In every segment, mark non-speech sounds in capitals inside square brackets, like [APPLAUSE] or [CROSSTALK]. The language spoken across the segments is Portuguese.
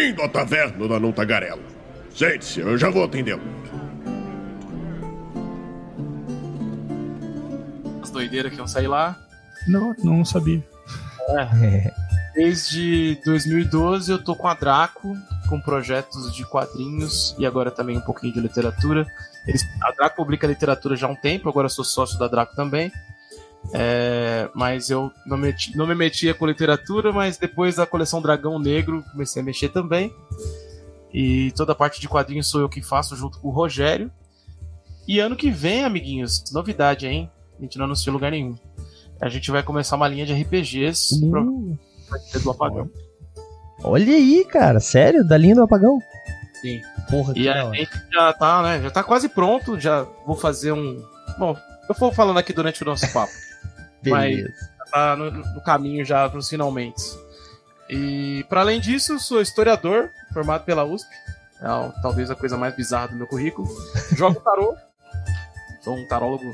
Bem-vindo à taverna da Não Tagarela. Sente-se, eu já vou atendê-lo. As doideiras que iam sair lá. Não, não sabia. É. Desde 2012 eu tô com a Draco, com projetos de quadrinhos e agora também um pouquinho de literatura. Eles, a Draco publica literatura já há um tempo, agora eu sou sócio da Draco também. É, mas eu não, meti, não me metia com literatura, mas depois da coleção Dragão Negro comecei a mexer também. E toda a parte de quadrinhos sou eu que faço junto com o Rogério. E ano que vem, amiguinhos, novidade, hein? A gente não anunciou lugar nenhum. A gente vai começar uma linha de RPGs Uh. pro... do Apagão. Olha aí, cara. Sério? Da linha do apagão? Sim. Porra, E a gente já tá, né? Já tá quase pronto. Já vou fazer um. Bom, eu vou falando aqui durante o nosso papo. [LAUGHS] mas- Beleza. tá no, no caminho já pros finalmente. E para além disso, sou historiador, formado pela USP. É talvez a coisa mais bizarra do meu currículo. [LAUGHS] Jogo tarô. Sou um tarólogo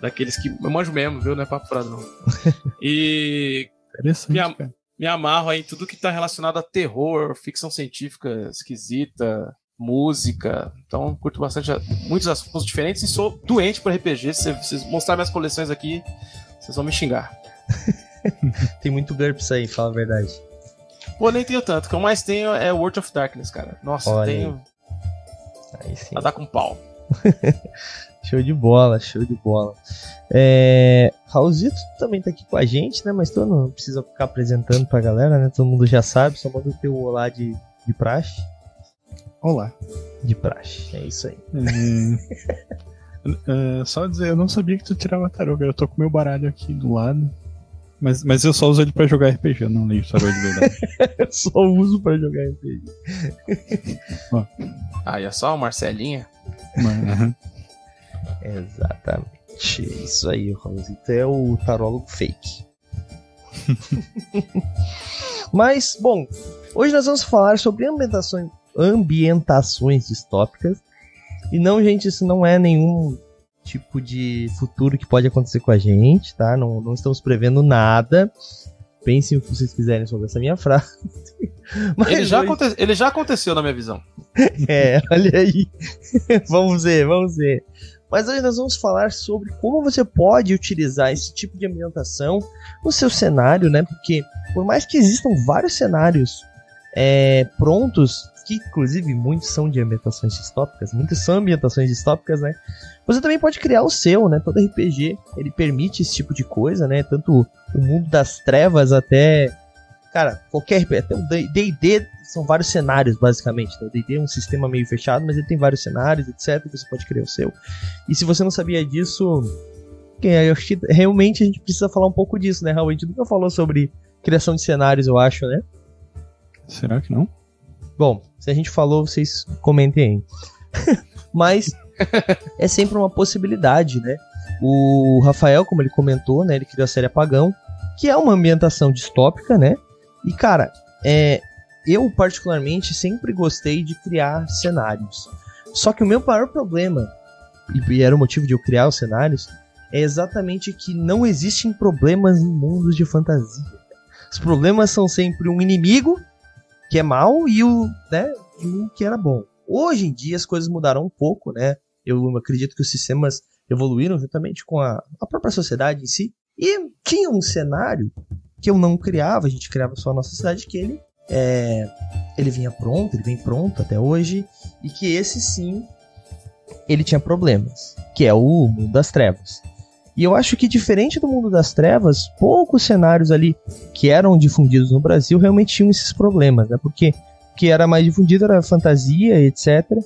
daqueles que eu manjo mesmo, viu? Não é papo furado, não. [LAUGHS] E Interessante, Minha- cara. me amarro aí em tudo que tá relacionado a terror, ficção científica esquisita, música. Então, curto bastante muitos assuntos diferentes e sou doente por RPG. Se vocês mostrar minhas coleções aqui, vocês vão me xingar. [LAUGHS] Tem muito GURPS aí, fala a verdade. Pô, nem tenho tanto. O que eu mais tenho é World of Darkness, cara. Nossa, Olha tenho Aí sim. a dar com pau. [LAUGHS] Show de bola, show de bola. É... Raulzito também tá aqui com a gente, né? Mas tu não precisa ficar apresentando pra galera, né? Todo mundo já sabe, só manda o teu olá de, de praxe. Olá. De praxe, é isso aí. É, [LAUGHS] é, só dizer, eu não sabia que tu tirava tarô, cara. Eu tô com meu baralho aqui do lado. Mas, mas eu só uso ele pra jogar RPG, eu não leio tarô de verdade. [LAUGHS] Eu só uso pra jogar RPG. Aí é só o Marcelinha. Mas. [LAUGHS] Exatamente. Isso aí, o Raulzito é o tarólogo fake. [LAUGHS] Mas, bom, hoje nós vamos falar sobre ambientações, ambientações distópicas. E não, gente, isso não é nenhum tipo de futuro que pode acontecer com a gente, tá? Não, não estamos prevendo nada. Pensem o que vocês quiserem sobre essa minha frase. [LAUGHS] Mas Ele já, hoje- aconte- ele já aconteceu na minha visão. [LAUGHS] é, olha aí. [LAUGHS] vamos ver, vamos ver. Mas hoje nós vamos falar sobre como você pode utilizar esse tipo de ambientação no seu cenário, né? Porque por mais que existam vários cenários é, prontos, que inclusive muitos são de ambientações distópicas, muitos são ambientações distópicas, né? Você também pode criar o seu, né? Todo RPG ele permite esse tipo de coisa, né? Tanto o mundo das trevas até cara, qualquer RPG, até o D&D são vários cenários, basicamente. né? O D&D é um sistema meio fechado, mas ele tem vários cenários, etc. Você pode criar o seu. E se você não sabia disso, que eu acho que realmente a gente precisa falar um pouco disso, né, Raul? A gente nunca falou sobre criação de cenários, eu acho, né? Será que não? Bom, se a gente falou, vocês comentem aí. [LAUGHS] Mas é sempre uma possibilidade, né? O Rafael, como ele comentou, né? Ele criou a série Apagão, que é uma ambientação distópica, né? E, cara, é, eu particularmente sempre gostei de criar cenários. Só que o meu maior problema, e era o motivo de eu criar os cenários, é exatamente que não existem problemas em mundos de fantasia. Os problemas são sempre um inimigo que é mal e o, né, e um que era bom. Hoje em dia as coisas mudaram um pouco, né? Eu acredito que os sistemas evoluíram juntamente com a, a própria sociedade em si. E tinha um cenário que eu não criava, a gente criava só a nossa cidade, que ele é, ele vinha pronto, ele vem pronto até hoje, e que esse sim ele tinha problemas, que é o mundo das trevas. E eu acho que diferente do mundo das trevas, poucos cenários ali que eram difundidos no Brasil realmente tinham esses problemas, né? Porque o que era mais difundido era fantasia, etc.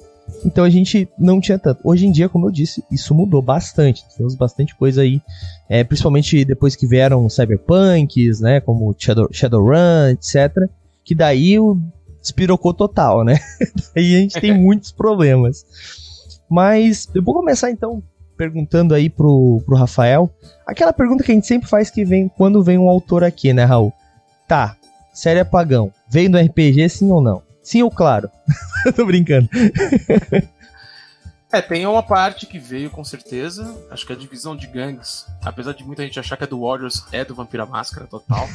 Então a gente não tinha tanto. Hoje em dia, como eu disse, isso mudou bastante. Temos bastante coisa aí, é, principalmente depois que vieram cyberpunks, né? Como Shadow, Shadowrun, etc. Que daí o despirocou total, né? [LAUGHS] daí a gente tem [LAUGHS] muitos problemas. Mas eu vou começar então perguntando aí pro, pro Rafael. Aquela pergunta que a gente sempre faz que vem quando vem um autor aqui, né, Raul? Tá, série Apagão, veio do RPG sim ou não? Sim ou claro? [LAUGHS] Tô brincando. É, tem uma parte que veio com certeza. Acho que a divisão de gangues, apesar de muita gente achar que é do Warriors, é do Vampira Máscara, total.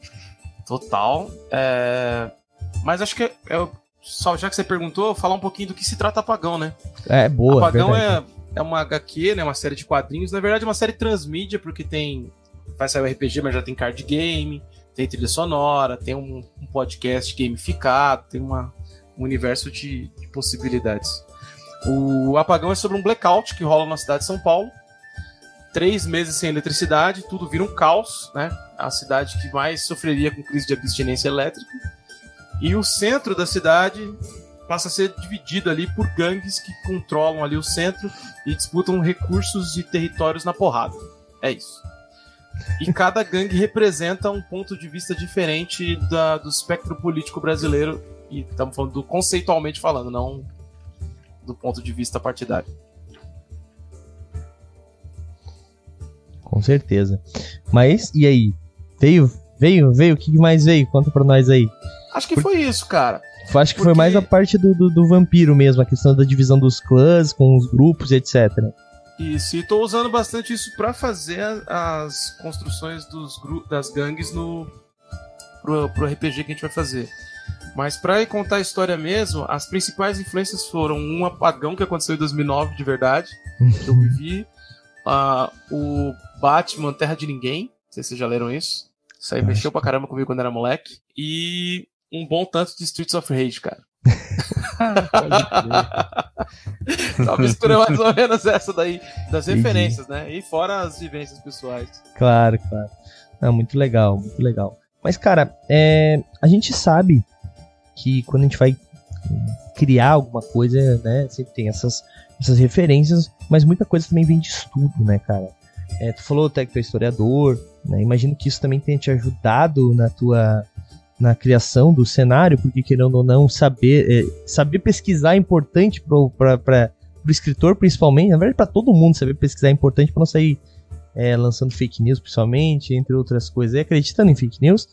[LAUGHS] total. É, Mas acho que é, é, só já que você perguntou, falar um pouquinho do que se trata Apagão, né? É, boa. Apagão é, é uma HQ, né? Uma série de quadrinhos. Na verdade, é uma série transmídia, porque tem. Vai sair o RPG, mas já tem card game, tem trilha sonora, tem um, um podcast gamificado, tem uma, um universo de, de possibilidades. O Apagão é sobre um blackout que rola na cidade de São Paulo. Três meses sem eletricidade, tudo vira um caos, né? A cidade que mais sofreria com crise de abstinência elétrica. E o centro da cidade passa a ser dividido ali por gangues que controlam ali o centro e disputam recursos e territórios na porrada. É isso. E cada gangue representa um ponto de vista diferente da, do espectro político brasileiro. E estamos falando do conceitualmente falando, não do ponto de vista partidário. Com certeza. Mas, e aí? Veio? Veio? Veio? O que mais veio? Conta pra nós aí. Acho que foi isso, cara. Acho que Porque... foi mais a parte do, do, do, vampiro mesmo, a questão da divisão dos clãs com os grupos, etc. Isso, e tô usando bastante isso para fazer as construções dos das gangues no pro, pro RPG que a gente vai fazer. Mas para contar a história mesmo, as principais influências foram um apagão que aconteceu em 2009 de verdade, que eu [LAUGHS] vivi, uh, o Batman Terra de Ninguém, não sei se vocês já leram isso. Isso aí mexeu pra caramba comigo quando era moleque. E um bom tanto de Streets of Rage, cara. [LAUGHS] Só mistura mais ou menos essa daí, das referências, né? E fora as vivências pessoais. Claro, claro. Não, muito legal, muito legal. Mas, cara, é, a gente sabe que quando a gente vai criar alguma coisa, né, sempre tem essas, essas referências, mas muita coisa também vem de estudo, né, cara? É, tu falou até que tu é historiador, né? Imagino que isso também tenha te ajudado na tua na criação do cenário, porque querendo ou não, saber, é, saber pesquisar é importante para o escritor, principalmente, na verdade, para todo mundo saber pesquisar é importante para não sair é, lançando fake news, principalmente, entre outras coisas, e acreditando em fake news.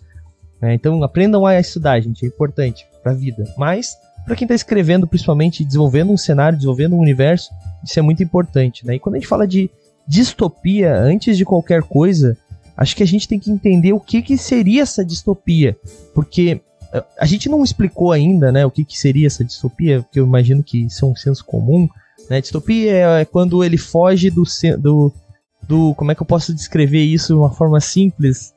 Né? Então, aprendam a estudar, gente, é importante para a vida. Mas, para quem está escrevendo, principalmente, desenvolvendo um cenário, desenvolvendo um universo, isso é muito importante. Né? E quando a gente fala de distopia, antes de qualquer coisa, acho que a gente tem que entender o que, que seria essa distopia. Porque eh, a gente não explicou ainda né, o que, que seria essa distopia, porque eu imagino que isso é um senso comum. Né? Distopia é, é quando ele foge do, do, do. Como é que eu posso descrever isso de uma forma simples?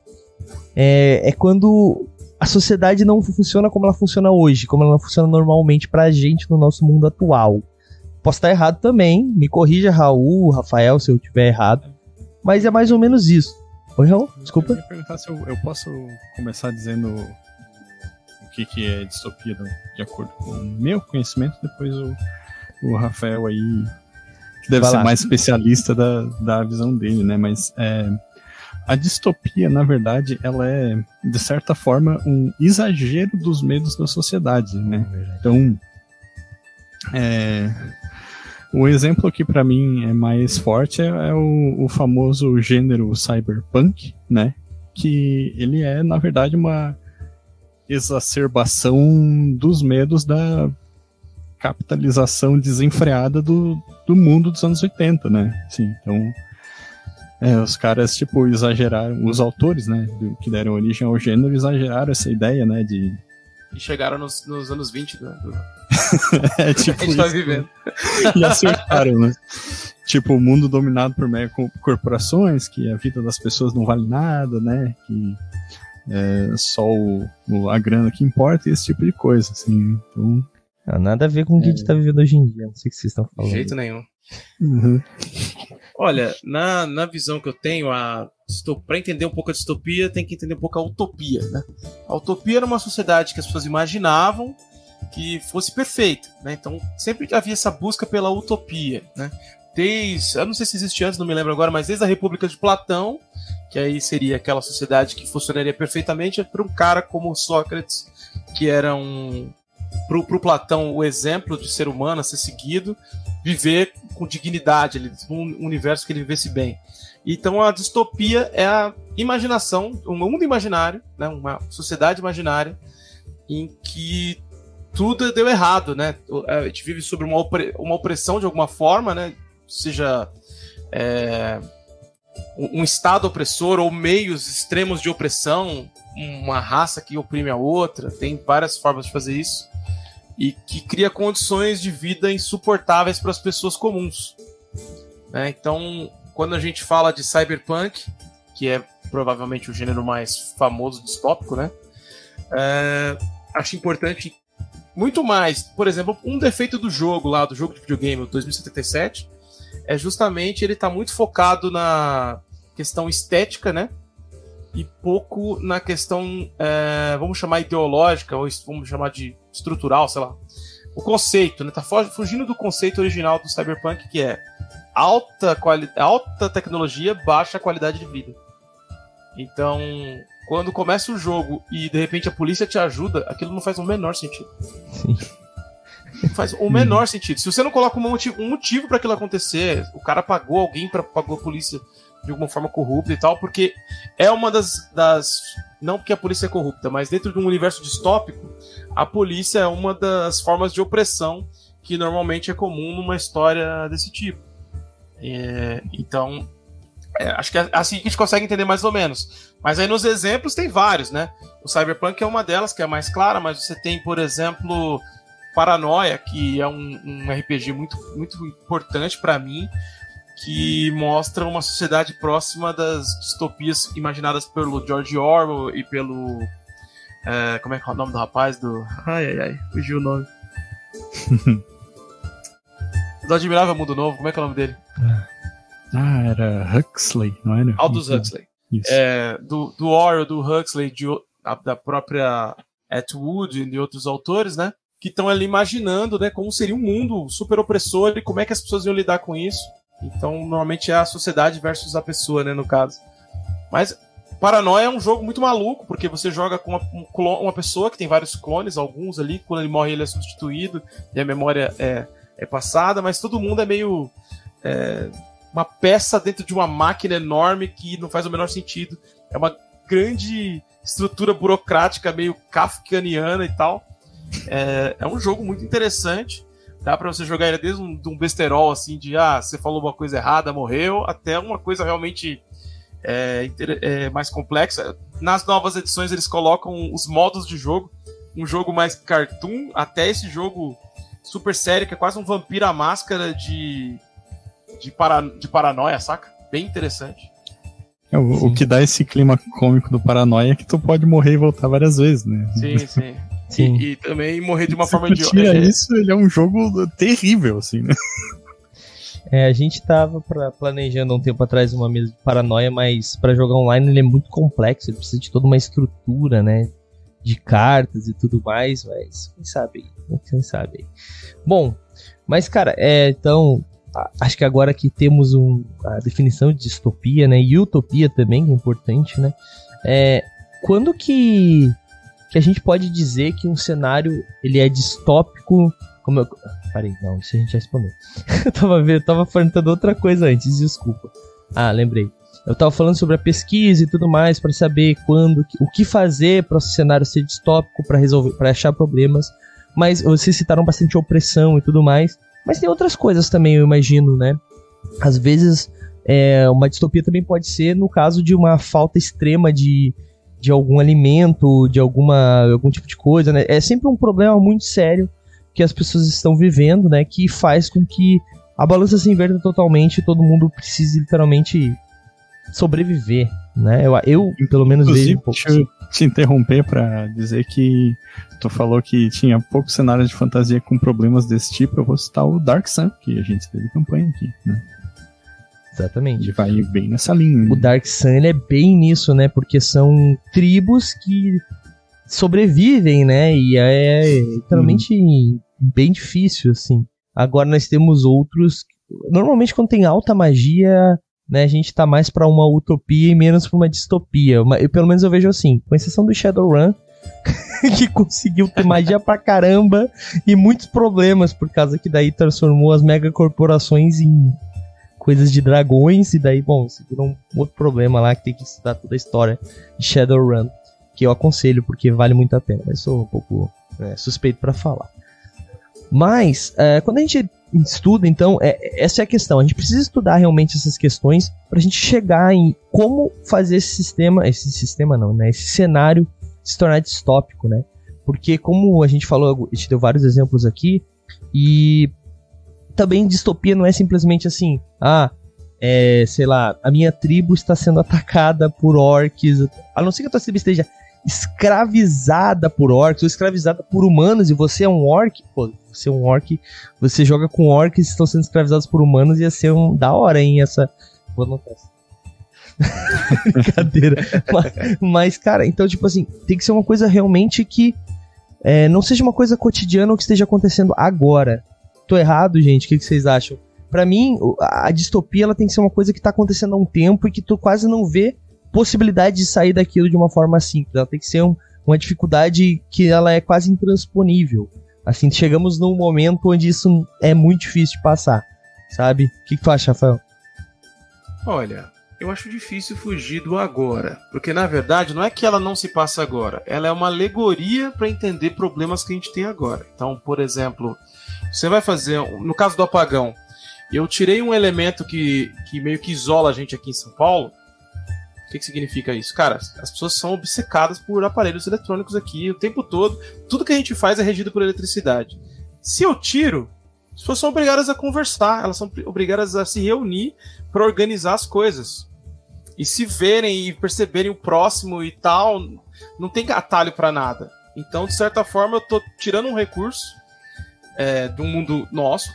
É, é quando a sociedade não funciona como ela funciona hoje, como ela funciona normalmente pra gente no nosso mundo atual. Posso estar errado também, me corrija, Raul, Rafael, se eu tiver errado. Mas é mais ou menos isso. Oi, Raul, desculpa. Eu ia perguntar se eu, eu posso começar dizendo o que, que é distopia de acordo com o meu conhecimento, depois o, o Rafael aí, que deve Vai ser lá. mais especialista da, da visão dele, né? Mas é, a distopia, na verdade, ela é, de certa forma, um exagero dos medos da sociedade, né? É então, é, o exemplo que para mim é mais forte é, é o, o, famoso gênero cyberpunk, né? Que ele é, na verdade, uma exacerbação dos medos da capitalização desenfreada do, do mundo dos anos 80, né? Sim, então é, os caras, tipo, exageraram, os autores, né, do, que deram origem ao gênero, exageraram essa ideia, né, de... E chegaram nos, nos anos 20, né, do, [LAUGHS] é, tipo, a gente tá vivendo. [LAUGHS] E acertaram, né? Tipo, o mundo dominado por mega corporações, que a vida das pessoas não vale nada, né? Que é só o, o, a grana que importa e esse tipo de coisa, assim. Então. Não, nada a ver com o que a gente tá vivendo hoje em dia, não sei o que vocês estão falando. De jeito nenhum. Uhum. Olha, na, na visão que eu tenho, a para entender um pouco a distopia, tem que entender um pouco a utopia, né? A utopia era uma sociedade que as pessoas imaginavam que fosse perfeito, né? Então sempre havia essa busca pela utopia, né? Desde, eu não sei se existe antes, não me lembro agora, mas desde a República de Platão, que aí seria aquela sociedade que funcionaria perfeitamente para um cara como Sócrates, que era um pro, pro Platão o exemplo de ser humano a ser seguido, viver com dignidade, ele, um universo que ele vivesse bem. Então a distopia é a imaginação, um mundo imaginário, né, uma sociedade imaginária em que tudo deu errado, né? A gente vive sobre uma, opre uma opressão de alguma forma, né? Seja é, um estado opressor ou meios extremos de opressão, uma raça que oprime a outra, tem várias formas de fazer isso e que cria condições de vida insuportáveis para as pessoas comuns. Né? Então, quando a gente fala de cyberpunk, que é provavelmente o gênero mais famoso distópico, né? É, acho importante muito mais. Por exemplo, um defeito do jogo lá, do jogo de videogame, o 2077, é justamente ele tá muito focado na questão estética, né? E pouco na questão, é, vamos chamar ideológica, ou vamos chamar de estrutural, sei lá. O conceito, né? Tá fugindo do conceito original do Cyberpunk, que é alta, quali alta tecnologia, baixa qualidade de vida. Então, quando começa o jogo e de repente a polícia te ajuda, aquilo não faz o menor sentido. Sim. Não faz o menor sentido. Se você não coloca um motivo, um motivo para aquilo acontecer, o cara pagou alguém para pagou a polícia de alguma forma corrupta e tal, porque é uma das, das. Não porque a polícia é corrupta, mas dentro de um universo distópico, a polícia é uma das formas de opressão que normalmente é comum numa história desse tipo. É, então, é, acho que é assim que a gente consegue entender mais ou menos. Mas aí nos exemplos tem vários, né? O Cyberpunk é uma delas, que é a mais clara, mas você tem, por exemplo, Paranoia, que é um, um RPG muito, muito importante para mim, que mostra uma sociedade próxima das distopias imaginadas pelo George Orwell e pelo. É, como é que é o nome do rapaz? Do. Ai, ai, ai, fugiu o nome. [LAUGHS] do Admirável Mundo Novo, como é que é o nome dele? Ah, era Huxley, não era? Aldous Huxley. É, do, do Orwell, do Huxley, de, da própria Atwood e de outros autores, né? Que estão ali imaginando, né, como seria um mundo super opressor e como é que as pessoas iam lidar com isso. Então, normalmente é a sociedade versus a pessoa, né, no caso. Mas Paranoia é um jogo muito maluco, porque você joga com uma, uma pessoa que tem vários clones, alguns ali, quando ele morre ele é substituído e a memória é, é passada, mas todo mundo é meio. É, uma peça dentro de uma máquina enorme que não faz o menor sentido. É uma grande estrutura burocrática meio kafkaniana e tal. É, é um jogo muito interessante. Dá para você jogar ele desde um, de um besterol assim de ah, você falou uma coisa errada, morreu, até uma coisa realmente é, é, mais complexa. Nas novas edições eles colocam os modos de jogo, um jogo mais cartoon, até esse jogo super sério, que é quase um vampiro à máscara de de, para, de paranoia, saca? Bem interessante. É, o, o, que dá esse clima cômico do paranoia é que tu pode morrer e voltar várias vezes, né? Sim, [LAUGHS] sim. sim. E, e, também morrer de uma Se forma de. Tira é... isso, ele é um jogo terrível, assim, né? [LAUGHS] É, a gente tava pra, planejando um tempo atrás uma mesa de paranoia, mas para jogar online ele é muito complexo, ele precisa de toda uma estrutura, né? De cartas e tudo mais, mas quem sabe? Quem sabe? Bom, mas cara, é, então acho que agora que temos um, a definição de distopia, né, e utopia também, que é importante, né, é, quando que, que a gente pode dizer que um cenário ele é distópico, como eu... Parei, não, isso a gente já respondeu. eu [LAUGHS] tava, vendo, tava perguntando outra coisa antes, desculpa. Ah, lembrei. Eu tava falando sobre a pesquisa e tudo mais para saber quando, o que fazer para o cenário ser distópico, para resolver, para achar problemas. Mas vocês citaram bastante opressão e tudo mais. Mas tem outras coisas também, eu imagino, né? Às vezes, é, uma distopia também pode ser no caso de uma falta extrema de, de algum alimento, de alguma, algum tipo de coisa, né? É sempre um problema muito sério que as pessoas estão vivendo, né? Que faz com que a balança se inverta totalmente e todo mundo precise literalmente sobreviver, né? Eu, eu pelo menos vejo um pouco. Deixa eu te interromper para dizer que tu falou que tinha poucos cenários de fantasia com problemas desse tipo, eu vou citar o Dark Sun, que a gente teve campanha aqui, né? Exatamente. Ele vai bem nessa linha. O Dark Sun ele é bem nisso, né? Porque são tribos que sobrevivem, né? E é literalmente hum. bem difícil, assim. Agora nós temos outros. Normalmente, quando tem alta magia, né, a gente tá mais para uma utopia e menos para uma distopia. Eu, pelo menos eu vejo assim, com exceção do Shadowrun, [LAUGHS] que conseguiu ter magia pra caramba e muitos problemas, por causa que daí transformou as megacorporações em coisas de dragões, e daí, bom, isso virou um outro problema lá que tem que estudar toda a história de Shadowrun, que eu aconselho porque vale muito a pena, mas sou um pouco é, suspeito para falar. Mas, é, quando a gente estuda, então, é, essa é a questão. A gente precisa estudar realmente essas questões para a gente chegar em como fazer esse sistema, esse sistema não, né? Esse cenário se tornar distópico, né? Porque como a gente falou, a gente deu vários exemplos aqui, e também distopia não é simplesmente assim, ah, é, sei lá, a minha tribo está sendo atacada por orcs, a não ser que a tua tribo esteja escravizada por orcs ou escravizada por humanos e você é um orc, pô, você é um orc, você joga com orcs que estão sendo escravizados por humanos ia ser um da hora, hein, essa vou anotar [LAUGHS] Brincadeira. mas, mas, cara, então, tipo assim, tem que ser uma coisa realmente que é, não seja uma coisa cotidiana ou que esteja acontecendo agora. Tô errado, gente? O que, que vocês acham? Para mim, a distopia ela tem que ser uma coisa que tá acontecendo há um tempo e que tu quase não vê possibilidade de sair daquilo de uma forma simples. Ela tem que ser um, uma dificuldade que ela é quase intransponível. Assim, chegamos num momento onde isso é muito difícil de passar, sabe? O que, que tu acha, Rafael? Olha, eu acho difícil fugir do agora, porque na verdade não é que ela não se passa agora, ela é uma alegoria para entender problemas que a gente tem agora. Então, por exemplo, você vai fazer, no caso do apagão, eu tirei um elemento que, que meio que isola a gente aqui em São Paulo, o que, que significa isso? Cara, as pessoas são obcecadas por aparelhos eletrônicos aqui o tempo todo. Tudo que a gente faz é regido por eletricidade. Se eu tiro, as pessoas são obrigadas a conversar, elas são obrigadas a se reunir para organizar as coisas. E se verem e perceberem o próximo e tal, não tem atalho para nada. Então, de certa forma, eu tô tirando um recurso é, mundo nosso.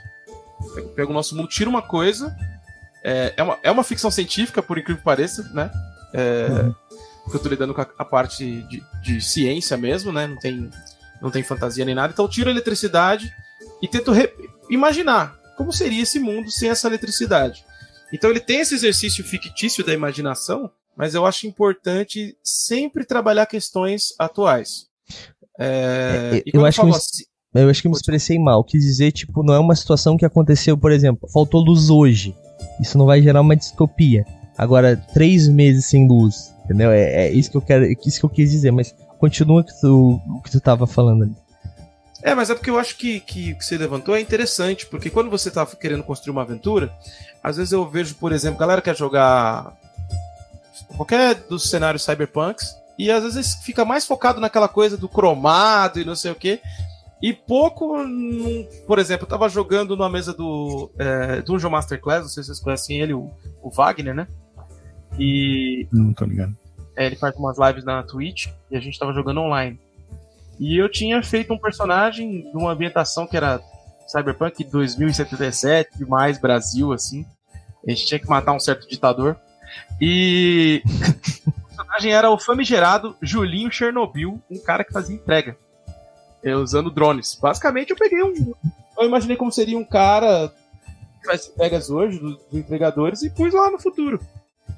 Pego o nosso mundo, tiro uma coisa. É, é, uma, é uma ficção científica, por incrível que pareça, né? É, uhum. eu tô lidando com a, a parte de, de, ciência mesmo, né? Não tem, não tem fantasia nem nada. Então eu tiro a eletricidade e tento imaginar como seria esse mundo sem essa eletricidade. Então ele tem esse exercício fictício da imaginação, mas eu acho importante sempre trabalhar questões atuais. É, é eu, acho que assim, eu acho que me expressei mal. Quis dizer, tipo, não é uma situação que aconteceu, por exemplo, faltou luz hoje. Isso não vai gerar uma distopia. Agora, três meses sem luz, entendeu? É, é isso que eu quero, é isso que eu quis dizer, mas continua que tu, o que tu tava falando ali. É, mas é porque eu acho que, que que você levantou é interessante, porque quando você tá querendo construir uma aventura, às vezes eu vejo, por exemplo, galera quer jogar qualquer dos cenários cyberpunks, e às vezes fica mais focado naquela coisa do cromado e não sei o que, e pouco, por exemplo, eu tava jogando numa mesa do é, Dungeon Masterclass, não sei se vocês conhecem ele, o, o Wagner, né? E. Não tô ligado. É, ele faz umas lives na Twitch e a gente tava jogando online. E eu tinha feito um personagem de uma ambientação que era Cyberpunk 2077, mais Brasil, assim. A gente tinha que matar um certo ditador. E [LAUGHS] o personagem era o famigerado Julinho Chernobyl, um cara que fazia entrega. É, usando drones. Basicamente eu peguei um. Eu imaginei como seria um cara que faz entregas hoje, dos entregadores, e pus lá no futuro.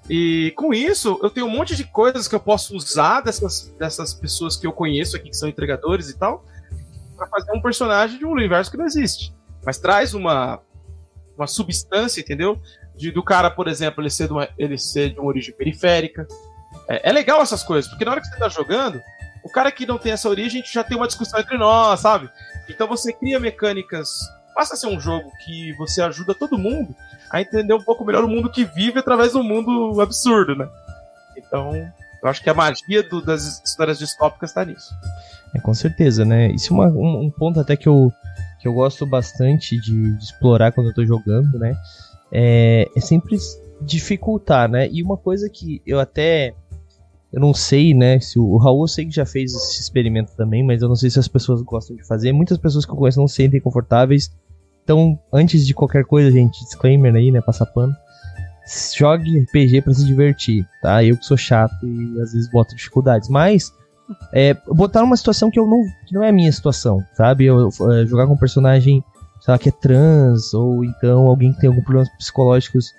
E com isso, eu tenho um monte de coisas que eu posso usar dessas, dessas pessoas que eu conheço aqui, que são entregadores e tal, para fazer um personagem de um universo que não existe. Mas traz uma, uma substância, entendeu? De, do cara, por exemplo, ele ser, de uma, ele ser de uma origem periférica. É, é legal essas coisas, porque na hora que você tá jogando, o cara que não tem essa origem, já tem uma discussão entre nós, sabe? Então você cria mecânicas. Passa a ser um jogo que você ajuda todo mundo a entender um pouco melhor o mundo que vive através do mundo absurdo, né? Então, eu acho que a magia do, das histórias distópicas está nisso. É, com certeza, né? Isso é uma, um, um, ponto até que eu, que eu gosto bastante de, de explorar quando eu tô jogando, né? É, é, sempre dificultar, né? E uma coisa que eu até. Eu não sei, né? Se o, o Raul eu sei que já fez esse experimento também, mas eu não sei se as pessoas gostam de fazer. Muitas pessoas que eu conheço não se sentem confortáveis então, antes de qualquer coisa, gente, disclaimer aí, né? Passar pano. Jogue RPG para se divertir, tá? Eu que sou chato e às vezes boto dificuldades. Mas, é, botar uma situação que eu não. que não é a minha situação, sabe? Eu, eu é, jogar com um personagem, sei lá, que é trans, ou então alguém que tem alguns problemas psicológicos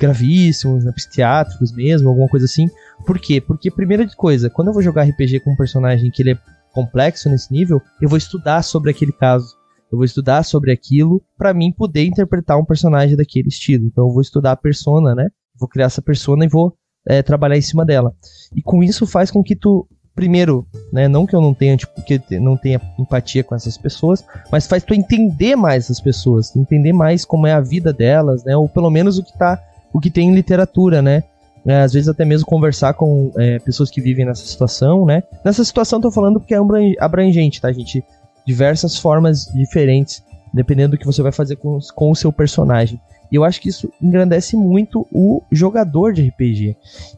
gravíssimos, né, psiquiátricos mesmo, alguma coisa assim. Por quê? Porque, primeira coisa, quando eu vou jogar RPG com um personagem que ele é complexo nesse nível, eu vou estudar sobre aquele caso. Eu vou estudar sobre aquilo para mim poder interpretar um personagem daquele estilo. Então eu vou estudar a persona, né? Vou criar essa persona e vou é, trabalhar em cima dela. E com isso faz com que tu primeiro, né, não que eu não tenha, tipo, que não tenha empatia com essas pessoas, mas faz tu entender mais essas pessoas, entender mais como é a vida delas, né, ou pelo menos o que tá, o que tem em literatura, né? É, às vezes até mesmo conversar com é, pessoas que vivem nessa situação, né? Nessa situação tô falando porque é abrangente, tá, gente? Diversas formas diferentes, dependendo do que você vai fazer com, com o seu personagem. E eu acho que isso engrandece muito o jogador de RPG.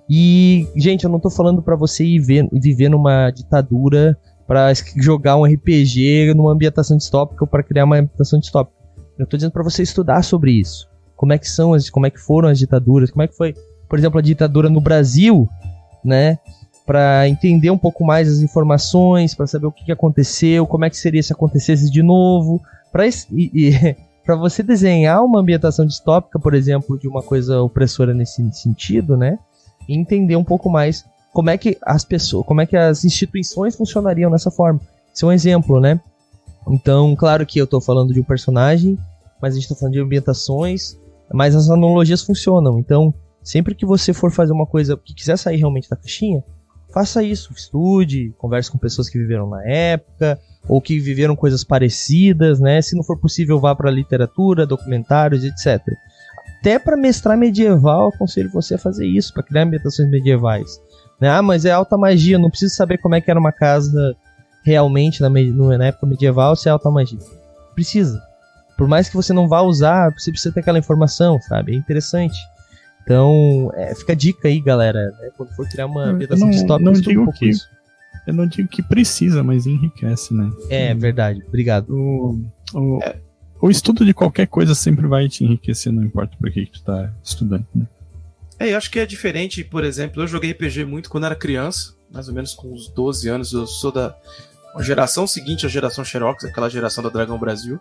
E, gente, eu não tô falando para você ir ver, viver numa ditadura para jogar um RPG numa ambientação distópica ou para criar uma ambientação distópica. Eu tô dizendo para você estudar sobre isso. Como é que são as, como é que foram as ditaduras, como é que foi, por exemplo, a ditadura no Brasil, né? Para entender um pouco mais as informações, para saber o que, que aconteceu, como é que seria se acontecesse de novo, para [LAUGHS] para você desenhar uma ambientação distópica, por exemplo, de uma coisa opressora nesse sentido, né? E entender um pouco mais como é que as pessoas, como é que as instituições funcionariam nessa forma. Isso é um exemplo, né? Então, claro que eu estou falando de um personagem, mas a gente está falando de ambientações, mas as analogias funcionam. Então, sempre que você for fazer uma coisa que quiser sair realmente da caixinha, faça isso, estude, converse com pessoas que viveram na época, ou que viveram coisas parecidas, né? Se não for possível, vá para literatura, documentários, etc. Até para mestrar medieval, aconselho você a fazer isso, para criar ambientações medievais. Né? Ah, mas é alta magia, não preciso saber como é que era uma casa realmente na, na época medieval se é alta magia. Precisa. Por mais que você não vá usar, você precisa ter aquela informação, sabe? É interessante. Então, é, fica a dica aí, galera. Né? Quando for criar uma ambientação distópica, não digo um pouco que... isso eu não digo que precisa, mas enriquece, né? É, verdade. Obrigado. O, o, é. o estudo de qualquer coisa sempre vai te enriquecer, não importa por que tu tá estudando, né? É, eu acho que é diferente, por exemplo, eu joguei RPG muito quando era criança, mais ou menos com uns 12 anos, eu sou da geração seguinte à geração Xerox, aquela geração da Dragão Brasil.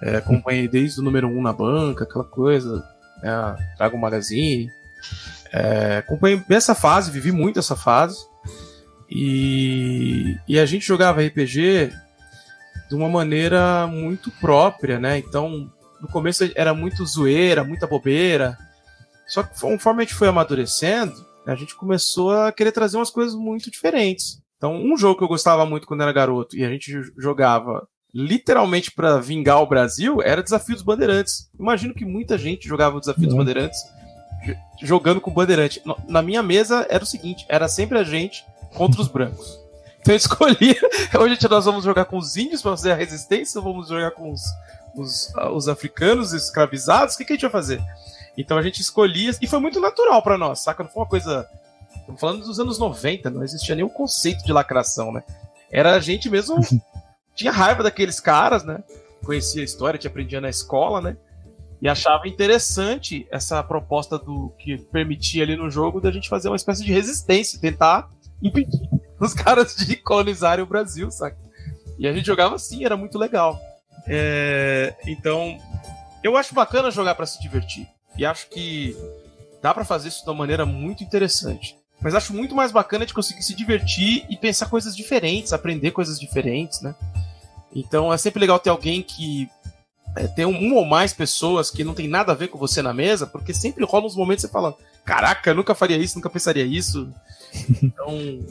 É, acompanhei desde o número 1 um na banca, aquela coisa, né, Dragon Magazine. É, acompanhei essa fase, vivi muito essa fase. E, e a gente jogava RPG de uma maneira muito própria, né? Então, no começo era muito zoeira, muita bobeira. Só que conforme a gente foi amadurecendo, a gente começou a querer trazer umas coisas muito diferentes. Então, um jogo que eu gostava muito quando era garoto e a gente jogava literalmente para vingar o Brasil era Desafio dos Bandeirantes. Imagino que muita gente jogava o Desafio dos Bandeirantes jogando com Bandeirante. Na minha mesa era o seguinte: era sempre a gente contra os [LAUGHS] brancos. Então eu escolhi. [LAUGHS] Hoje nós vamos jogar com os índios para fazer a resistência, vamos jogar com os, os, os africanos escravizados. O que, que, a gente vai fazer? Então a gente escolhia. E foi muito natural para nós, saca? Não foi uma coisa. Estamos falando dos anos 90, não existia nenhum conceito de lacração, né? Era a gente mesmo. [LAUGHS] tinha raiva daqueles caras, né? Conhecia a história, te aprendia na escola, né? E achava interessante essa proposta do que permitia ali no jogo da gente fazer uma espécie de resistência, tentar impedir [LAUGHS] os caras de colonizarem o Brasil, saca? E a gente jogava assim, era muito legal. É, então, eu acho bacana jogar para se divertir. E acho que dá para fazer isso de uma maneira muito interessante. Mas acho muito mais bacana de conseguir se divertir e pensar coisas diferentes, aprender coisas diferentes, né? Então é sempre legal ter alguém que é, tem um, um, ou mais pessoas que não tem nada a ver com você na mesa, porque sempre rola uns momentos que você fala: Caraca, eu nunca faria isso, nunca pensaria isso. [LAUGHS] Então.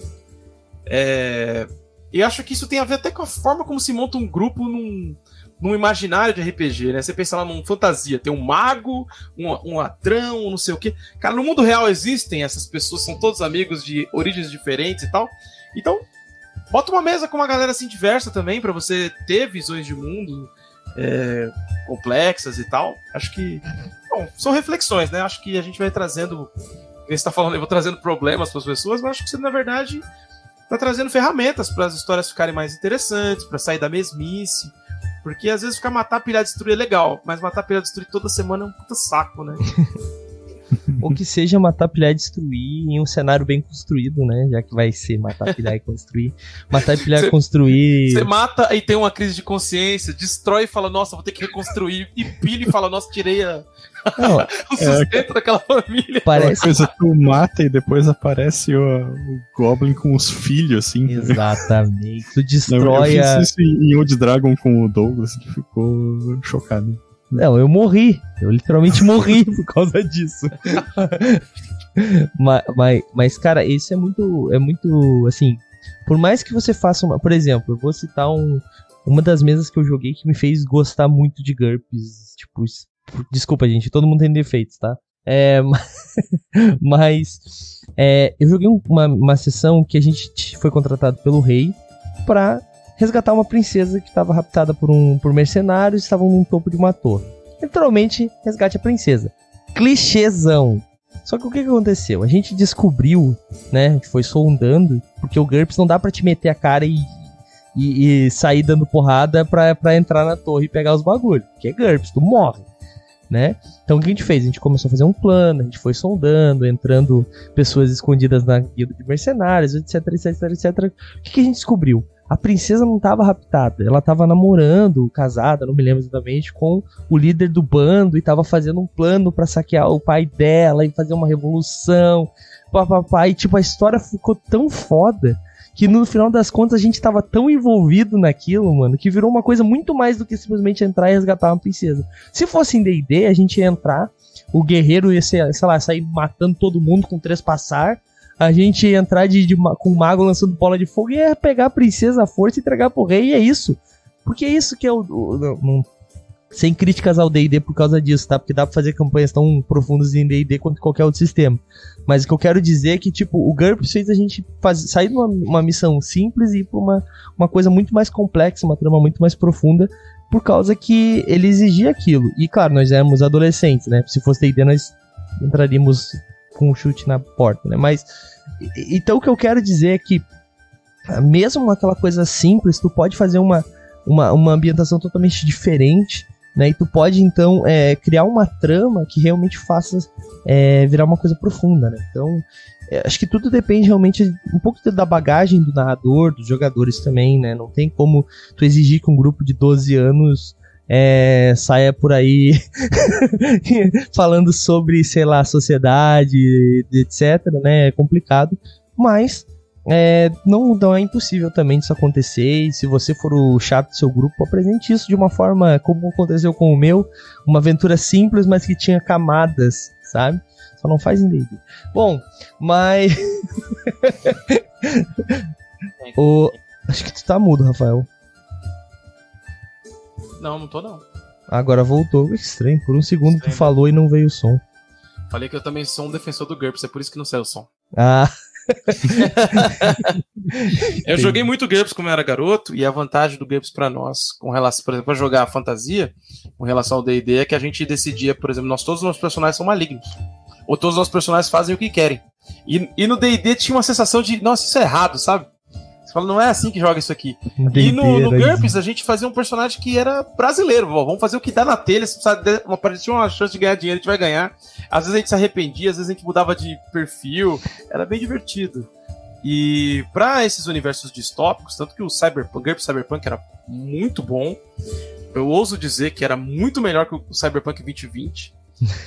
é, e acho que isso tem a ver até com a forma como se monta um grupo num, num imaginário de RPG, né? Você pensa lá num fantasia, tem um mago, um, um ladrão, não sei o quê. Cara, no mundo real existem essas pessoas, são todos amigos de origens diferentes e tal. Então, bota uma mesa com uma galera assim diversa também, para você ter visões de mundo é, complexas e tal. Acho que. Bom, são reflexões, né? Acho que a gente vai trazendo você está falando, eu vou trazendo problemas para as pessoas, mas acho que você, na verdade, está trazendo ferramentas para as histórias ficarem mais interessantes, para sair da mesmice. Porque às vezes ficar matar, pilhar, destruir é legal, mas matar, pilhar, destruir toda semana é um puta saco, né? [LAUGHS] Ou que seja matar, pilhar e destruir em um cenário bem construído, né? Já que vai ser matar, pilhar e construir. Matar, pilhar e construir. Você mata e tem uma crise de consciência, destrói e fala, nossa, vou ter que reconstruir. E pilha e fala, nossa, tirei a... Não, [LAUGHS] o sustento é, daquela família. Parece coisa tu mata e depois aparece o, o Goblin com os filhos, assim. Exatamente. Tu destrói Não, eu fiz isso em Old Dragon com o Douglas, que ficou chocado. Não, eu morri. Eu literalmente morri [LAUGHS] por causa disso. mas, mas, mas, cara, isso é muito, é muito, assim, por mais que você faça uma, por exemplo, eu vou citar um, uma das mesas que eu joguei que me fez gostar muito de GURPS, tipo, desculpa gente, todo mundo tem defeitos, tá? É, [LAUGHS] mas é, eu joguei uma, uma sessão que a gente foi contratado pelo rei para resgatar uma princesa que estava raptada por, um, por mercenários e estavam no topo de uma torre. Literalmente, resgate a princesa. Clichêzão. Só que o que, aconteceu? A gente descobriu, né? A gente foi sondando, porque o GURPS não dá para te meter a cara e, e, e, sair dando porrada pra, pra entrar na torre e pegar os bagulhos. Que é GURPS, tu morre, né? Então o que a gente fez? A gente começou a fazer um plano, a gente foi sondando, entrando pessoas escondidas na guilda de mercenários, etc, etc, etc. O que, que a gente descobriu? a princesa não estava raptada, ela estava namorando, casada, não me lembro exatamente, com o líder do bando e estava fazendo um plano para saquear o pai dela e fazer uma revolução. Papapá, e tipo, a história ficou tão foda que no final das contas a gente estava tão envolvido naquilo, mano, que virou uma coisa muito mais do que simplesmente entrar e resgatar uma princesa. Se fosse em D&D, a gente ia entrar, o guerreiro ia, ser, sei lá, sair matando todo mundo com três passar, a gente entrar de, de, com o mago lançando bola de fogo e é pegar a princesa à força e entregar pro rei, e é isso. Porque é isso que é o. o sem críticas ao DD por causa disso, tá? Porque dá pra fazer campanhas tão profundas em DD quanto qualquer outro sistema. Mas o que eu quero dizer é que, tipo, o GURPS fez a gente sair de uma, uma missão simples e ir pra uma, uma coisa muito mais complexa, uma trama muito mais profunda, por causa que ele exigia aquilo. E claro, nós éramos adolescentes, né? Se fosse DD, nós entraríamos com um chute na porta, né? Mas então o que eu quero dizer é que mesmo aquela coisa simples, tu pode fazer uma, uma, uma ambientação totalmente diferente, né? E tu pode então é, criar uma trama que realmente faça é, virar uma coisa profunda, né? Então é, acho que tudo depende realmente um pouco da bagagem do narrador, dos jogadores também, né? Não tem como tu exigir que um grupo de 12 anos é, saia por aí [LAUGHS] falando sobre, sei lá, sociedade, etc, né? É complicado, mas é, não, não é impossível também disso acontecer. E se você for o chato do seu grupo, apresente isso de uma forma como aconteceu com o meu, uma aventura simples, mas que tinha camadas, sabe? Só não faz em Bom, mas. [LAUGHS] o... Acho que tu tá mudo, Rafael. Não, não tô não. Agora voltou. Estranho. Por um segundo Estranho, tu falou e não veio o som. Falei que eu também sou um defensor do GURPS, é por isso que não saiu o som. Ah. Eu joguei muito GURPS quando eu era garoto, e a vantagem do GURPS para nós, com relação, por exemplo, para jogar fantasia, com relação ao D&D, é que a gente decidia, por exemplo, nós todos os nossos personagens são malignos. Ou todos os nossos personagens fazem o que querem. E, e no D&D tinha uma sensação de, nossa, isso é errado, sabe? Você fala, não é assim que joga isso aqui. e no, no GURPS a gente fazia um personagem que era brasileiro. vamos fazer o que dá na telha. Se aparecer uma chance de ganhar dinheiro, a gente vai ganhar. Às vezes a gente se arrependia, às vezes a gente mudava de perfil. Era bem divertido. E para esses universos distópicos, tanto que o Cyberpunk, GURPS Cyberpunk era muito bom. Eu ouso dizer que era muito melhor que o Cyberpunk 2020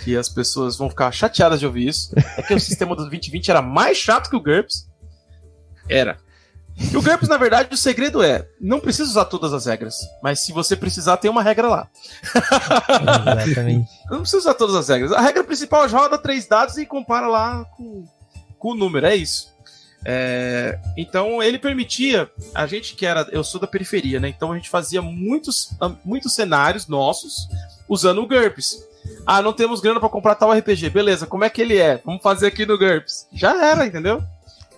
que as pessoas vão ficar chateadas de ouvir isso, é que o sistema do 2020 era mais chato que o GURPS. Era. E o GURPS, na verdade, o segredo é: não precisa usar todas as regras, mas se você precisar, tem uma regra lá. Exatamente. [LAUGHS] não precisa usar todas as regras. A regra principal é roda três dados e compara lá com, com o número, é isso. É, então ele permitia a gente que era eu sou da periferia né então a gente fazia muitos muitos cenários nossos usando o GURPS ah não temos grana para comprar tal RPG beleza como é que ele é vamos fazer aqui no GURPS já era entendeu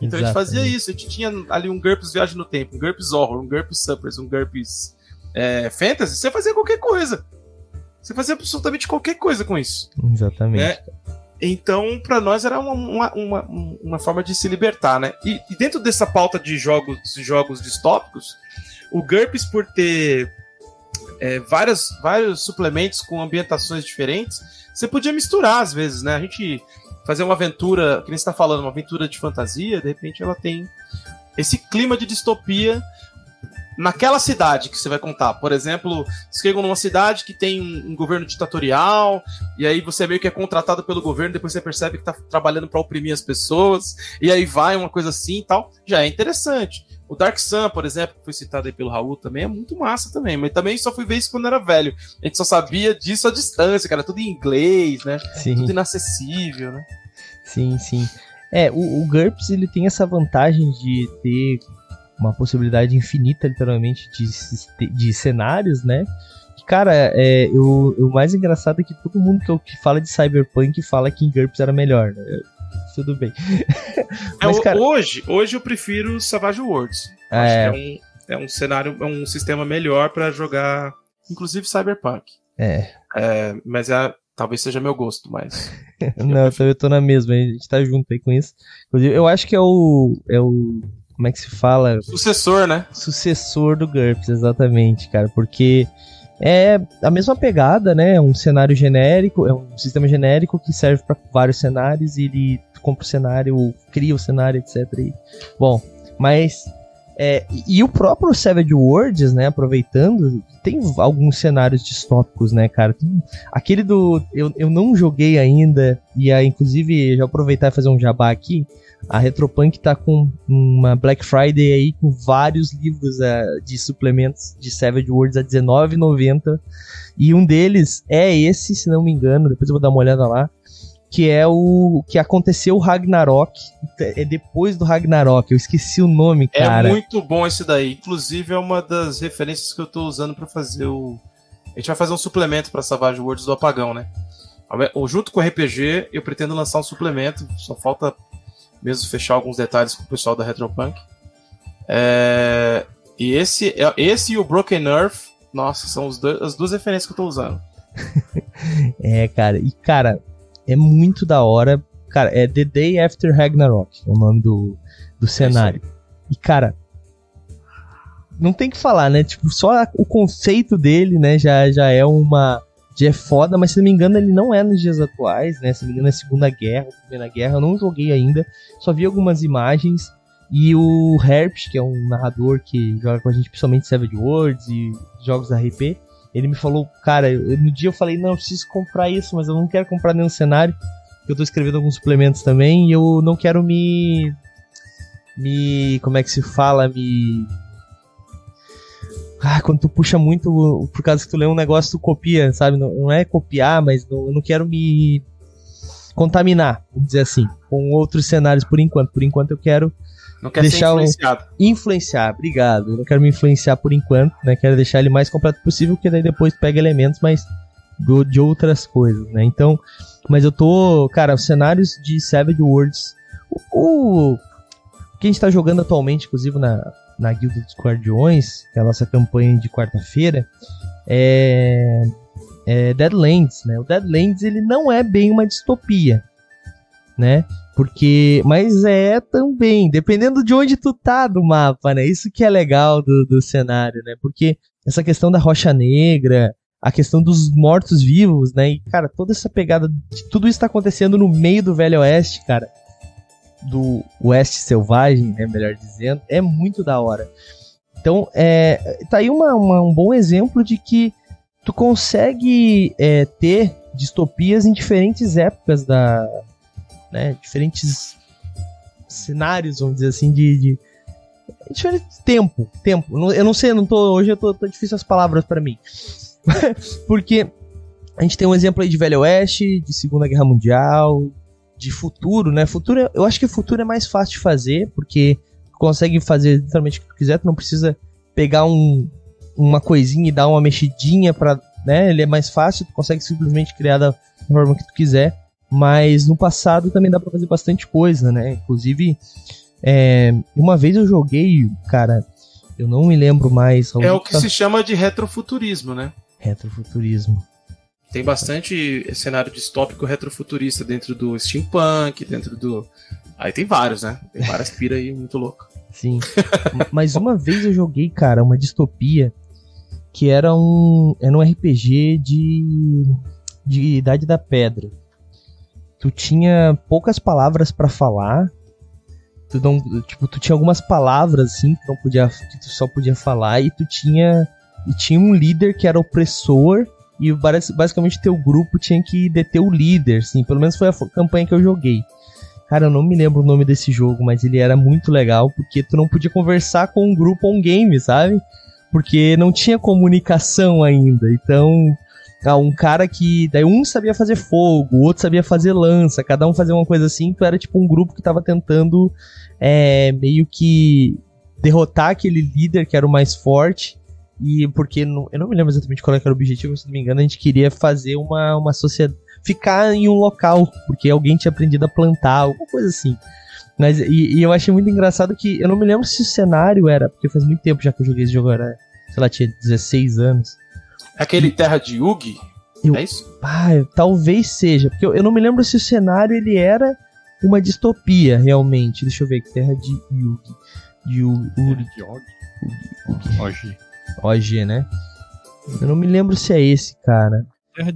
então Exatamente. a gente fazia isso, a gente tinha ali um GURPS Viagem no Tempo, um GURPS Horror, um GURPS Suppers, um GURPS é, Fantasy, você fazia qualquer coisa. Você fazia absolutamente qualquer coisa com isso. Exatamente. É, então, para nós era uma, uma, uma, uma, forma de se libertar, né? E, e, dentro dessa pauta de jogos, jogos distópicos, o GURPS, por ter é, várias, vários suplementos com ambientações diferentes, você podia misturar às vezes, né? A gente fazer uma aventura, que nem você tá falando, uma aventura de fantasia, de repente ela tem esse clima de distopia naquela cidade que você vai contar. Por exemplo, você chega numa cidade que tem um, governo ditatorial, e aí você meio que é contratado pelo governo, depois você percebe que tá trabalhando para oprimir as pessoas, e aí vai uma coisa assim e tal. Já é interessante. O Dark Sun, por exemplo, que foi citado aí pelo Raul, também é muito massa também, mas também só fui ver isso quando era velho. A gente só sabia disso à distância, cara, tudo em inglês, né? Sim. Tudo inacessível, né? Sim, sim. É, o, o GURPS ele tem essa vantagem de ter uma possibilidade infinita, literalmente, de, de cenários, né? Cara, é, eu, o mais engraçado é que todo mundo que, que fala de Cyberpunk fala que em GURPS era melhor, né? Tudo bem. [LAUGHS] Mas, é, cara... hoje, hoje eu prefiro Savage Worlds. É... Acho que é um, é um cenário, é um sistema melhor para jogar, inclusive Cyberpunk. É. é mas é, talvez seja meu gosto, mas. [LAUGHS] Não, eu tô, eu tô na mesma, a gente tá junto aí com isso. Inclusive, eu acho que é o. É o como é que se fala? Sucessor, né? Sucessor do GURPS, exatamente, cara. Porque é a mesma pegada, né? É um cenário genérico, é um sistema genérico que serve para vários cenários e ele compra o cenário, cria o cenário, etc. Bom, mas é, e o próprio Savage Worlds, né, aproveitando, tem alguns cenários distópicos, né, cara? Aquele do. Eu, eu não joguei ainda, e aí, inclusive, já aproveitar e fazer um jabá aqui. A Retropunk tá com uma Black Friday aí com vários livros uh, de suplementos de Savage Worlds a R$19,90. E um deles é esse, se não me engano, depois eu vou dar uma olhada lá, que é o que aconteceu o Ragnarok, é depois do Ragnarok, eu esqueci o nome, é cara. É muito bom esse daí, inclusive é uma das referências que eu tô usando para fazer o a gente vai fazer um suplemento para Savage Worlds do Apagão, né? Junto com o RPG, eu pretendo lançar um suplemento, só falta mesmo fechar alguns detalhes com o pessoal da Retropunk. É, e esse, é, esse e o Broken Earth, nossa, são dois, as duas referências que eu tô usando. [LAUGHS] é, cara, e cara, é muito da hora. Cara, é The Day After Ragnarok, é o nome do, do cenário. É e, cara, não tem que falar, né? Tipo, só o conceito dele, né, já, já é uma já é foda, mas se não me engano ele não é nos dias atuais, né? Se não me engano é Segunda Guerra, Primeira Guerra, eu não joguei ainda, só vi algumas imagens. E o Herpes, que é um narrador que joga com a gente principalmente Savage Worlds e jogos da RP, ele me falou, cara, eu, no dia eu falei, não, eu preciso comprar isso, mas eu não quero comprar nenhum cenário, eu tô escrevendo alguns suplementos também, e eu não quero me. Me. Como é que se fala? Me ah, quando tu puxa muito, por causa que tu lê um negócio, tu copia, sabe? Não, não é copiar, mas não, eu não quero me contaminar, vamos dizer assim, com outros cenários por enquanto. Por enquanto eu quero não quer deixar ser influenciado. Um... Influenciar, obrigado. Eu não quero me influenciar por enquanto, né? Quero deixar ele mais completo possível, porque daí depois pega elementos, mas de outras coisas, né? Então, mas eu tô, cara, os cenários de Savage Worlds, o, o que a gente tá jogando atualmente, inclusive na, na Guilda dos Guardiões, que é a nossa campanha de quarta-feira, é, é Deadlands, né? O Deadlands ele não é bem uma distopia, né? Porque, mas é também, dependendo de onde tu tá do mapa, né? Isso que é legal do, do cenário, né? Porque essa questão da rocha negra, a questão dos mortos-vivos, né? E, cara, toda essa pegada, tudo isso tá acontecendo no meio do Velho Oeste, cara do Oeste Selvagem, né, melhor dizendo, é muito da hora. Então, é, tá aí uma, uma, um bom exemplo de que tu consegue é, ter distopias em diferentes épocas da. Né, diferentes cenários, vamos dizer assim, de. de diferente tempo, tempo. Eu não sei, não tô, hoje eu tô, tô difícil as palavras para mim. [LAUGHS] Porque a gente tem um exemplo aí de Velho Oeste, de Segunda Guerra Mundial, de futuro, né? Futuro, eu acho que futuro é mais fácil de fazer, porque tu consegue fazer literalmente o que tu quiser, tu não precisa pegar um, uma coisinha e dar uma mexidinha para, né? Ele é mais fácil, tu consegue simplesmente criar da forma que tu quiser. Mas no passado também dá para fazer bastante coisa, né? Inclusive, é, uma vez eu joguei, cara, eu não me lembro mais. É o que tá... se chama de retrofuturismo, né? Retrofuturismo. Tem bastante cenário distópico retrofuturista dentro do steampunk, dentro do. Aí tem vários, né? Tem várias [LAUGHS] pira aí muito louco. Sim. [LAUGHS] Mas uma vez eu joguei, cara, uma distopia que era um. Era um RPG de. de Idade da Pedra. Tu tinha poucas palavras para falar. Tu não. Tipo, tu tinha algumas palavras assim que não podia. que tu só podia falar, e tu tinha. E tinha um líder que era opressor e basicamente teu grupo tinha que deter o líder, assim, pelo menos foi a campanha que eu joguei. Cara, eu não me lembro o nome desse jogo, mas ele era muito legal porque tu não podia conversar com um grupo on game, sabe? Porque não tinha comunicação ainda. Então, ah, um cara que. Daí um sabia fazer fogo, o outro sabia fazer lança, cada um fazia uma coisa assim, então era tipo um grupo que tava tentando é, meio que derrotar aquele líder que era o mais forte. E porque eu não me lembro exatamente qual era o objetivo, se não me engano, a gente queria fazer uma, uma sociedade. ficar em um local, porque alguém tinha aprendido a plantar, alguma coisa assim. Mas, e, e, eu achei muito engraçado que eu não me lembro se o cenário era, porque faz muito tempo já que eu joguei esse jogo, era, sei lá, tinha 16 anos. Aquele Terra de Yugi? Eu, é isso? Ah, talvez seja, porque eu, eu, não me lembro se o cenário ele era uma distopia realmente. Deixa eu ver aqui, Terra de Yugi. De Uri. OG. OG, né? Eu não me lembro se é esse, cara.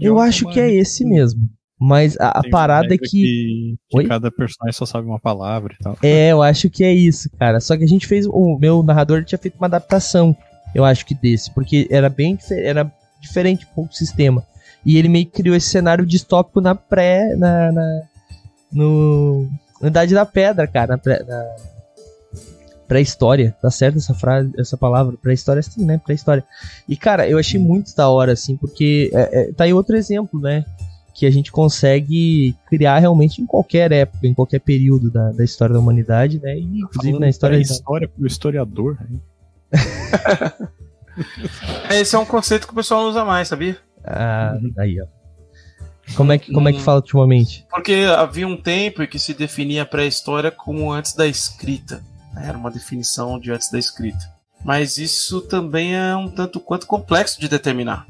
Eu acho que é esse mesmo. Mas a, a parada é que. que, que cada personagem só sabe uma palavra e tal. É, eu acho que é isso, cara. Só que a gente fez. O meu narrador tinha feito uma adaptação, eu acho que desse. Porque era bem era diferente um pouco o sistema. E ele meio que criou esse cenário distópico na pré. Na, na, no. Na Idade da Pedra, cara. Na, pré, na pré-história. Tá certo essa frase, essa palavra? Pré-história sim, né? Pré-história. E, cara, eu achei muito da hora, assim, porque. É, é, tá aí outro exemplo, né? que a gente consegue criar realmente em qualquer época, em qualquer período da, da história da humanidade, né? E inclusive na história história pro historiador. [LAUGHS] [LAUGHS] Esse é um conceito que o pessoal não usa mais, sabia? Ah, uhum. aí, ó. Como é que, como é que fala ultimamente? Porque havia um tempo em que se definia a pré-história como antes da escrita. Né? Era uma definição de antes da escrita. Mas isso também é um tanto quanto complexo de determinar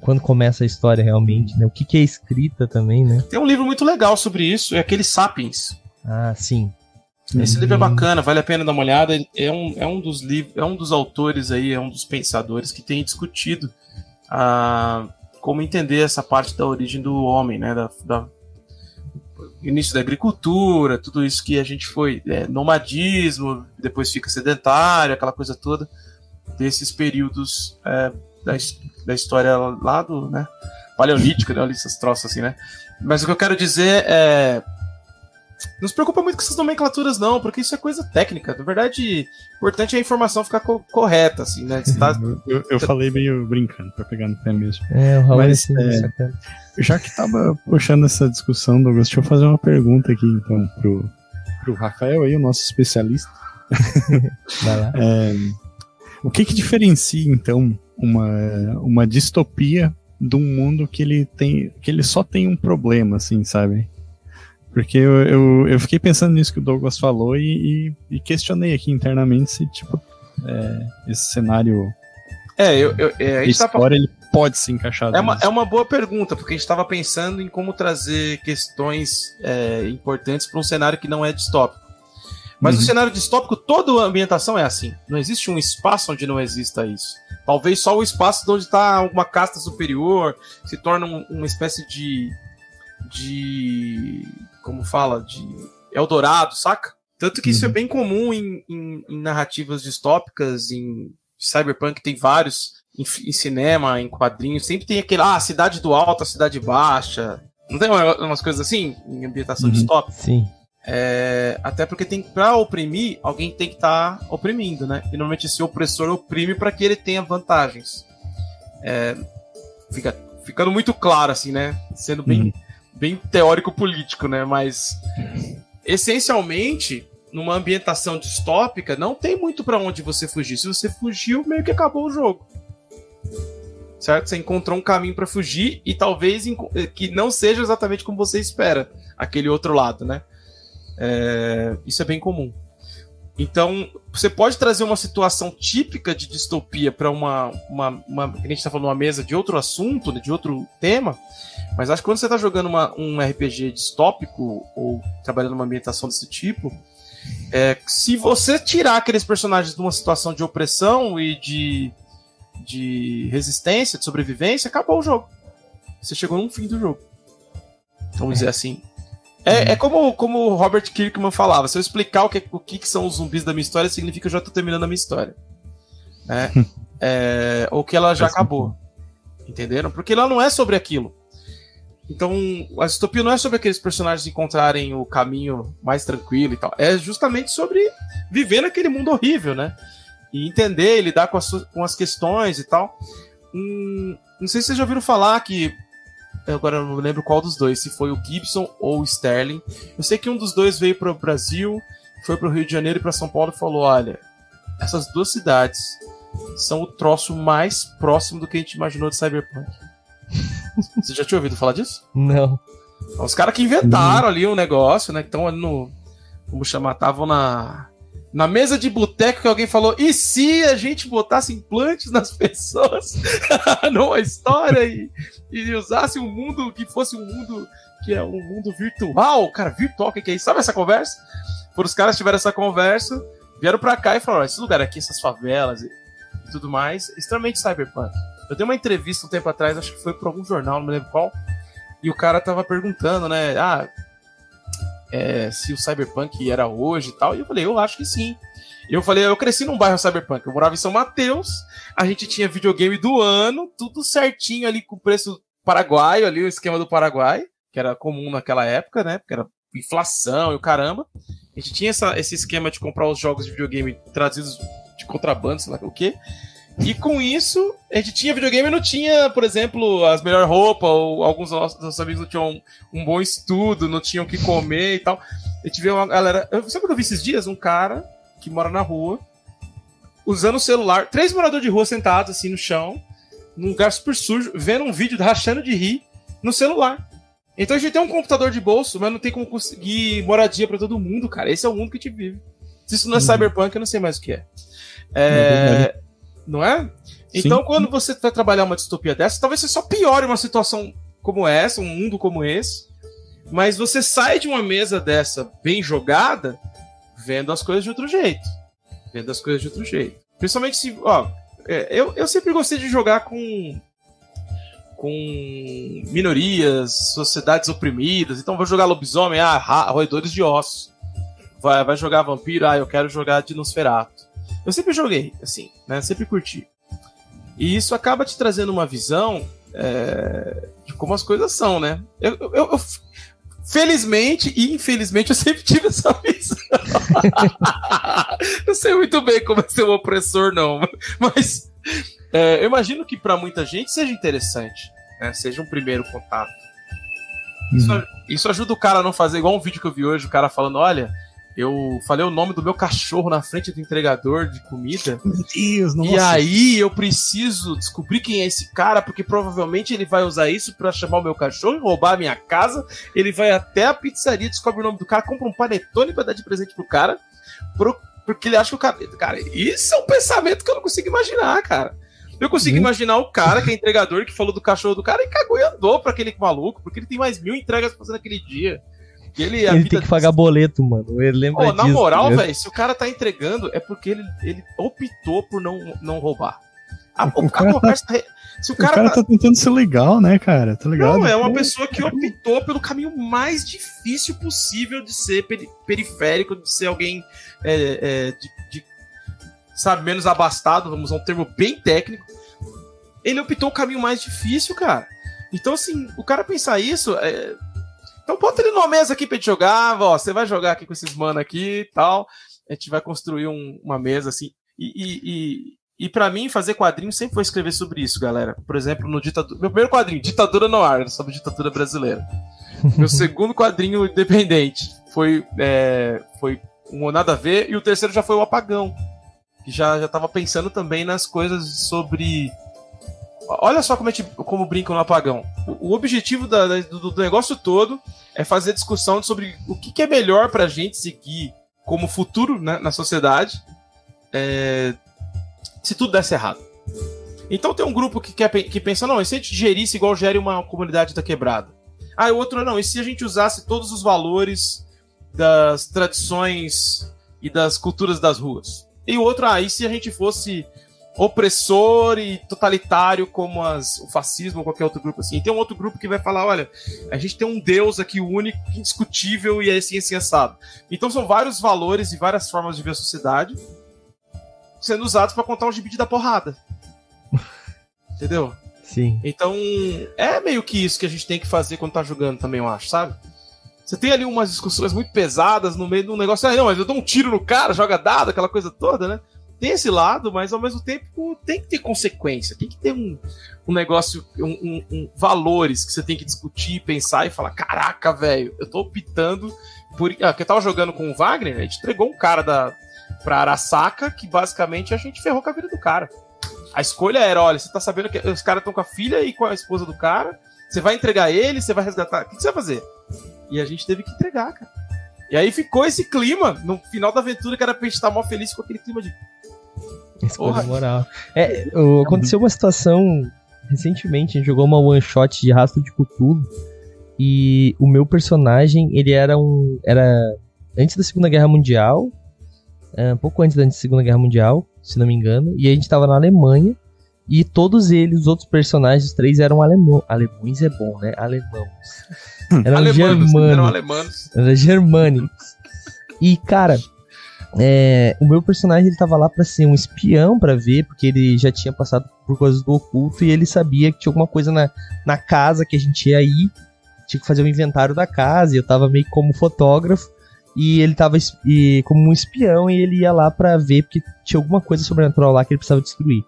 quando começa a história realmente, né? O que, que é escrita também, né? Tem um livro muito legal sobre isso, é aquele Sapiens. Ah, sim. Esse uhum. livro é bacana, vale a pena dar uma olhada. É um, é um dos livros, é um dos autores aí, é um dos pensadores que tem discutido ah, como entender essa parte da origem do homem, né? Da, da início da agricultura, tudo isso que a gente foi é, nomadismo, depois fica sedentário, aquela coisa toda desses períodos é, da, da história lá do, né, paleolítica, né, essas troças assim, né? Mas o que eu quero dizer é não se preocupa muito com essas nomenclaturas, não, porque isso é coisa técnica. Na verdade, o importante é a informação ficar co correta, assim, né? Tá... [LAUGHS] eu, eu falei meio brincando, pra pegar no pé mesmo. É, o Raul Mas, é, já que tava puxando essa discussão, Douglas, deixa eu fazer uma pergunta aqui, então, pro, pro Rafael aí, o nosso especialista. [LAUGHS] Vai lá. É, o que que diferencia, então, uma, uma distopia de um mundo que ele tem que ele só tem um problema, assim, sabe? Porque eu, eu, eu fiquei pensando nisso que o Douglas falou e, e, e questionei aqui internamente se, tipo, é, esse cenário. É, eu, eu, é, a história tava... ele pode se encaixar. É uma, é uma boa pergunta, porque a gente estava pensando em como trazer questões é, importantes para um cenário que não é distópico. Mas uhum. o cenário distópico, toda a ambientação é assim. Não existe um espaço onde não exista isso. Talvez só o espaço onde está uma casta superior se torna um, uma espécie de. de. Como fala? De Eldorado, saca? Tanto que uhum. isso é uhum. bem comum em, em, em, narrativas distópicas, em Cyberpunk tem vários, em, em, cinema, em quadrinhos, sempre tem aquele, ah, cidade do alto, a cidade baixa. Não tem umas coisas assim em ambientação uhum. distópica? Sim. É, até porque tem para oprimir, alguém tem que estar tá oprimindo, né? E normalmente esse opressor oprime para que ele tenha vantagens. É, fica ficando muito claro assim, né? Sendo bem, uhum. Bem teórico político, né? Mas essencialmente numa ambientação distópica não tem muito para onde você fugir. Se você fugiu, meio que acabou o jogo. Certo? Você encontrou um caminho para fugir e talvez que não seja exatamente como você espera, aquele outro lado, né? É, isso é bem comum. Então, você pode trazer uma situação típica de distopia para uma, uma, uma. A gente está falando uma mesa de outro assunto, né, de outro tema, mas acho que quando você está jogando uma, um RPG distópico ou trabalhando numa ambientação desse tipo, é, se você tirar aqueles personagens de uma situação de opressão e de, de resistência, de sobrevivência, acabou o jogo. Você chegou no fim do jogo. Vamos dizer assim. É, é como, como o Robert Kirkman falava: se eu explicar o que, o que são os zumbis da minha história, significa que eu já tô terminando a minha história. Né? [LAUGHS] é, ou que ela já acabou. Entenderam? Porque ela não é sobre aquilo. Então, a distopia não é sobre aqueles personagens encontrarem o caminho mais tranquilo e tal. É justamente sobre viver naquele mundo horrível, né? E entender, lidar com as, com as questões e tal. Um, Não sei se vocês já ouviram falar que. Agora não lembro qual dos dois, se foi o Gibson ou o Sterling. Eu sei que um dos dois veio para o Brasil, foi para o Rio de Janeiro e para São Paulo e falou: olha, essas duas cidades são o troço mais próximo do que a gente imaginou de Cyberpunk. Você já tinha ouvido falar disso? Não. Os caras que inventaram ali um negócio, né? Que estão ali no. Como chamar? Estavam na. Na mesa de boteco que alguém falou, e se a gente botasse implantes nas [LAUGHS] pessoas [LAUGHS] numa história e, e usasse um mundo que fosse um mundo que é um mundo virtual? Cara, virtual, o que, que é isso? Sabe essa conversa? Por os caras tiveram essa conversa, vieram pra cá e falaram: esse lugar aqui, essas favelas e, e tudo mais, extremamente cyberpunk. Eu dei uma entrevista um tempo atrás, acho que foi para algum jornal, não me lembro qual, e o cara tava perguntando, né? Ah, é, se o Cyberpunk era hoje e tal. E eu falei, eu acho que sim. E eu falei, eu cresci num bairro Cyberpunk. Eu morava em São Mateus, a gente tinha videogame do ano, tudo certinho ali com preço paraguaio, ali, o esquema do Paraguai, que era comum naquela época, né? Porque era inflação e o caramba. A gente tinha essa, esse esquema de comprar os jogos de videogame trazidos de contrabando, sei lá o quê. E com isso, a gente tinha videogame e não tinha, por exemplo, as melhores roupas, ou alguns dos nossos amigos não tinham um, um, bom estudo, não tinham o que comer e tal. A gente vê uma galera. Eu, sabe o que eu vi esses dias? Um cara que mora na rua, usando o celular, três moradores de rua sentados assim no chão, num lugar super sujo, vendo um vídeo rachando de rir no celular. Então a gente tem um computador de bolso, mas não tem como conseguir moradia para todo mundo, cara. Esse é o mundo que a gente vive. Se isso não é uhum. cyberpunk, eu não sei mais o que é. é não é? Então, Sim. quando você vai trabalhar uma distopia dessa, talvez você só piore uma situação como essa, um mundo como esse, mas você sai de uma mesa dessa bem jogada, vendo as coisas de outro jeito. Vendo as coisas de outro jeito. Principalmente se. Ó, é, eu, eu sempre gostei de jogar com. Com minorias, sociedades oprimidas. Então vou jogar lobisomem, ah, roedores de ossos. Vai, vai jogar vampiro, ah, eu quero jogar Dinosferato. Eu sempre joguei, assim, né? Sempre curti. E isso acaba te trazendo uma visão é, de como as coisas são, né? Eu, eu, eu, felizmente e infelizmente eu sempre tive essa [LAUGHS] visão. não sei muito bem como é ser um opressor, não. Mas é, eu imagino que para muita gente seja interessante, né? Seja um primeiro contato. Isso, uhum. isso ajuda o cara a não fazer igual um vídeo que eu vi hoje, o cara falando, olha, eu falei o nome do meu cachorro na frente do entregador de comida. Meu Deus, nossa. E aí eu preciso descobrir quem é esse cara, porque provavelmente ele vai usar isso para chamar o meu cachorro e roubar a minha casa. Ele vai até a pizzaria, descobre o nome do cara, compra um panetone pra dar de presente pro cara, pro, porque ele acha que o cara. Cara, isso é um pensamento que eu não consigo imaginar, cara. Eu consigo hum. imaginar o cara que é entregador que falou do cachorro do cara e cagou e andou pra aquele maluco, porque ele tem mais mil entregas pra fazer naquele dia. Ele, ele tem que pagar boleto, mano. Ele lembra oh, Na moral, velho, se o cara tá entregando, é porque ele, ele optou por não, não roubar. A, o, a cara conversa tá... Se o cara, o cara tá... tá... tentando ser legal, né, cara? Tá ligado? Não, é uma pessoa que optou pelo caminho mais difícil possível de ser peri periférico, de ser alguém é, é, de, de, sabe, menos abastado, vamos usar um termo bem técnico. Ele optou o caminho mais difícil, cara. Então, assim, o cara pensar isso, é, então bota ele numa mesa aqui pra gente jogar, ó, você vai jogar aqui com esses mano aqui e tal. A gente vai construir um, uma mesa assim. E, e, e, e para mim, fazer quadrinho sempre foi escrever sobre isso, galera. Por exemplo, no ditadura. Meu primeiro quadrinho, Ditadura no Ar, sobre ditadura brasileira. [LAUGHS] Meu segundo quadrinho independente foi, é, foi um Nada a Ver, e o terceiro já foi o Apagão. Que já, já tava pensando também nas coisas sobre olha só como, a gente, como brinca no apagão. O, o objetivo da, do, do, negócio todo é fazer discussão sobre o que, que é melhor para a gente seguir como futuro né, na sociedade é, se tudo desse errado. Então tem um grupo que, quer, que pensa, não, e se a gente gerisse igual gere uma comunidade da quebrada? Ah, o outro não, e se a gente usasse todos os valores das tradições e das culturas das ruas? E o outro, ah, e se a gente fosse opressor e totalitário como as, o fascismo ou qualquer outro grupo assim. E tem um outro grupo que vai falar, olha, a gente tem um Deus aqui único, indiscutível e é assim, assim, assado. Então são vários valores e várias formas de ver a sociedade sendo usados para contar um gibi da porrada. [LAUGHS] Entendeu? Sim. Então, é meio que isso que a gente tem que fazer quando tá jogando também, eu acho, sabe? Você tem ali umas discussões muito pesadas no meio de um negócio, ah, não, mas eu dou um tiro no cara, joga dado, aquela coisa toda, né? Tem esse lado, mas ao mesmo tempo tem que ter consequência, tem que ter um, um negócio, um, um, um valores que você tem que discutir, pensar e falar: caraca, velho, eu tô optando por. Ah, que eu tava jogando com o Wagner, a gente entregou um cara da, pra Arasaka que basicamente a gente ferrou com a vida do cara. A escolha era: olha, você tá sabendo que os caras estão com a filha e com a esposa do cara, você vai entregar ele, você vai resgatar. O que você vai fazer? E a gente teve que entregar, cara. E aí ficou esse clima no final da aventura que era pra gente estar mó feliz com aquele clima de. Escolha moral. É, aconteceu uma situação recentemente, a gente jogou uma one shot de rastro de Cthulhu e o meu personagem, ele era um era antes da Segunda Guerra Mundial, é, um pouco antes da Segunda Guerra Mundial, se não me engano, e a gente tava na Alemanha e todos eles, os outros personagens, os três eram alemão. Alemães é bom, né? Alemãos. [LAUGHS] Eram Alemanos, germânicos. Eram alemãos. Eram germânicos. E, cara, é, o meu personagem ele tava lá para ser um espião para ver, porque ele já tinha passado por coisas do oculto e ele sabia que tinha alguma coisa na, na casa que a gente ia ir, tinha que fazer o um inventário da casa, e eu tava meio como fotógrafo, e ele tava e, como um espião e ele ia lá para ver, porque tinha alguma coisa sobrenatural lá que ele precisava destruir.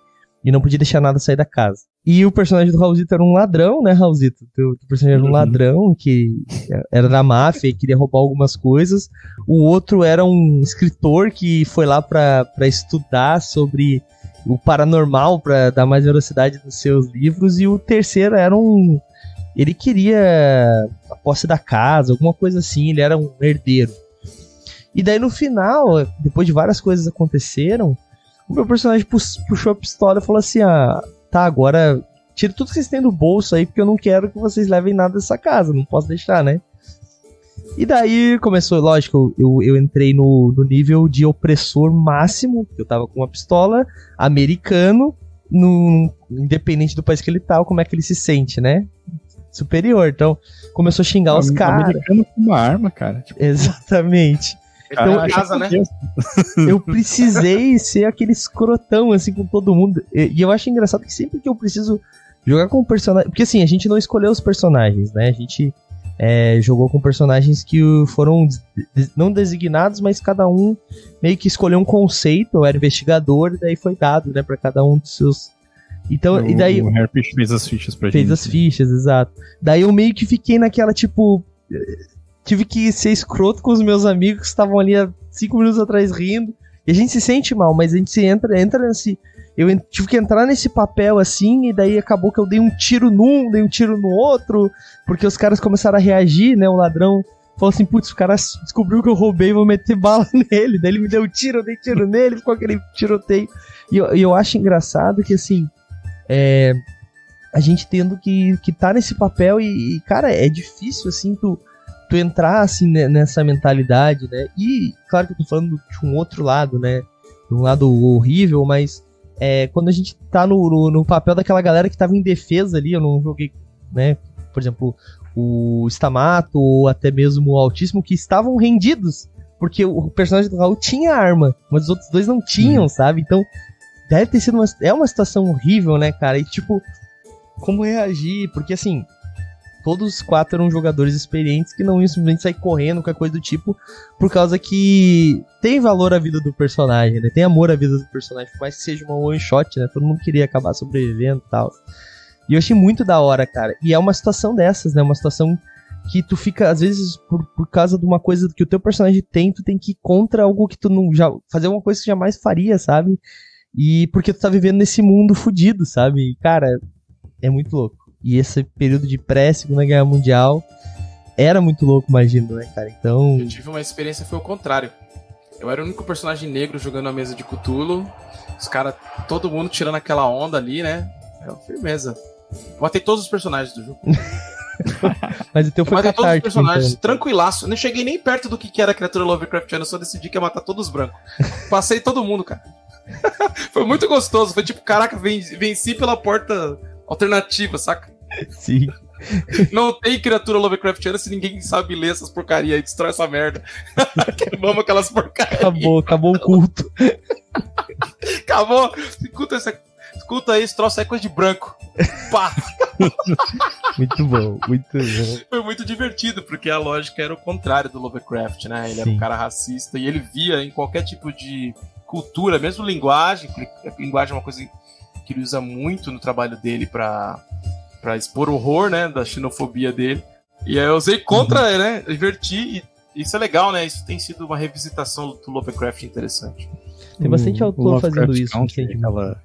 E não podia deixar nada sair da casa. E o personagem do Raulzito era um ladrão, né, Raulzito? O personagem era um uhum. ladrão que era da máfia e queria roubar algumas coisas. O outro era um escritor que foi lá para estudar sobre o paranormal, para dar mais velocidade nos seus livros. E o terceiro era um. Ele queria a posse da casa, alguma coisa assim, ele era um herdeiro. E daí no final, depois de várias coisas aconteceram, o meu personagem puxou a pistola e falou assim: Ah tá, agora tira tudo que vocês têm do bolso aí, porque eu não quero que vocês levem nada dessa casa, não posso deixar, né? E daí começou, lógico, eu, eu entrei no, no nível de opressor máximo, eu tava com uma pistola, americano, no, independente do país que ele tá, como é que ele se sente, né? Superior. Então, começou a xingar os caras. Americano com uma arma, cara. Tipo... Exatamente. Então, casa, né? eu precisei [LAUGHS] ser aquele escrotão, assim, com todo mundo. E, e eu acho engraçado que sempre que eu preciso jogar com personagem. Porque assim, a gente não escolheu os personagens, né? A gente é, jogou com personagens que foram não designados, mas cada um meio que escolheu um conceito. Eu era investigador, e daí foi dado, né, para cada um dos seus. Então, o, e daí. O fez as fichas pra fez gente. Fez as fichas, exato. Daí eu meio que fiquei naquela, tipo tive que ser escroto com os meus amigos que estavam ali há cinco minutos atrás rindo. E a gente se sente mal, mas a gente se entra, entra nesse. Eu tive que entrar nesse papel assim, e daí acabou que eu dei um tiro num, dei um tiro no outro, porque os caras começaram a reagir, né? O ladrão falou assim: putz, o cara descobriu que eu roubei, vou meter bala [LAUGHS] nele. Daí ele me deu um tiro, eu dei tiro nele, ficou aquele tiroteio. E eu, eu acho engraçado que assim. É, a gente tendo que, que tá nesse papel e, e, cara, é difícil assim tu tu entrar assim nessa mentalidade, né? E claro que eu tô falando de um outro lado, né? De um lado horrível, mas é, quando a gente tá no, no, no, papel daquela galera que tava em defesa ali, eu não joguei, né? Por exemplo, o Stamato ou até mesmo o Altíssimo, que estavam rendidos, porque o personagem do Raul tinha arma, mas os outros dois não tinham, uhum. sabe? Então, deve ter sido uma, é uma situação horrível, né, cara? E tipo, como reagir? Porque assim, todos os quatro eram jogadores experientes que não iam simplesmente sair correndo, qualquer coisa do tipo, por causa que tem valor a vida do personagem, né? Tem amor à vida do personagem, por mais que seja uma one shot, né? Todo mundo queria acabar sobrevivendo e tal. E eu achei muito da hora, cara. E é uma situação dessas, né? Uma situação que tu fica, às vezes, por, por causa de uma coisa que o teu personagem tem, tu tem que ir contra algo que tu não. Já, fazer uma coisa que jamais faria, sabe? E porque tu tá vivendo nesse mundo fudido, sabe? E, cara, é muito louco. E esse período de pré-Segunda Guerra Mundial era muito louco, imagino, né, cara? Então. Eu tive uma experiência foi o contrário. Eu era o único personagem negro jogando a mesa de Cthulhu. Os caras, todo mundo tirando aquela onda ali, né? É uma firmeza. Matei todos os personagens do jogo. [LAUGHS] Mas então foi Matei todos os personagens, então. tranquilaço. Não cheguei nem perto do que era a criatura Lovecraftiana, só decidi que ia matar todos os brancos. Passei todo mundo, cara. [LAUGHS] foi muito gostoso. Foi tipo, caraca, venci pela porta alternativa, saca? Sim. [LAUGHS] Não tem criatura Lovecraftiana se ninguém sabe ler essas porcarias e destrói essa merda. [LAUGHS] Queimamos aquelas porcarias. Acabou, acabou o culto. acabou. Escuta, essa, escuta aí, esse troço é coisa de branco. Pá! [LAUGHS] muito bom, muito bom. Foi muito divertido, porque a lógica era o contrário do Lovecraft, né? Ele Sim. era um cara racista e ele via em qualquer tipo de cultura, mesmo linguagem, linguagem é uma coisa que ele usa muito no trabalho dele para para expor o horror, né, da xenofobia dele. E aí eu usei contra, uhum. né, inverti e isso é legal, né? Isso tem sido uma revisitação do Lovecraft interessante. Tem bastante autor fazendo isso. Country, aquela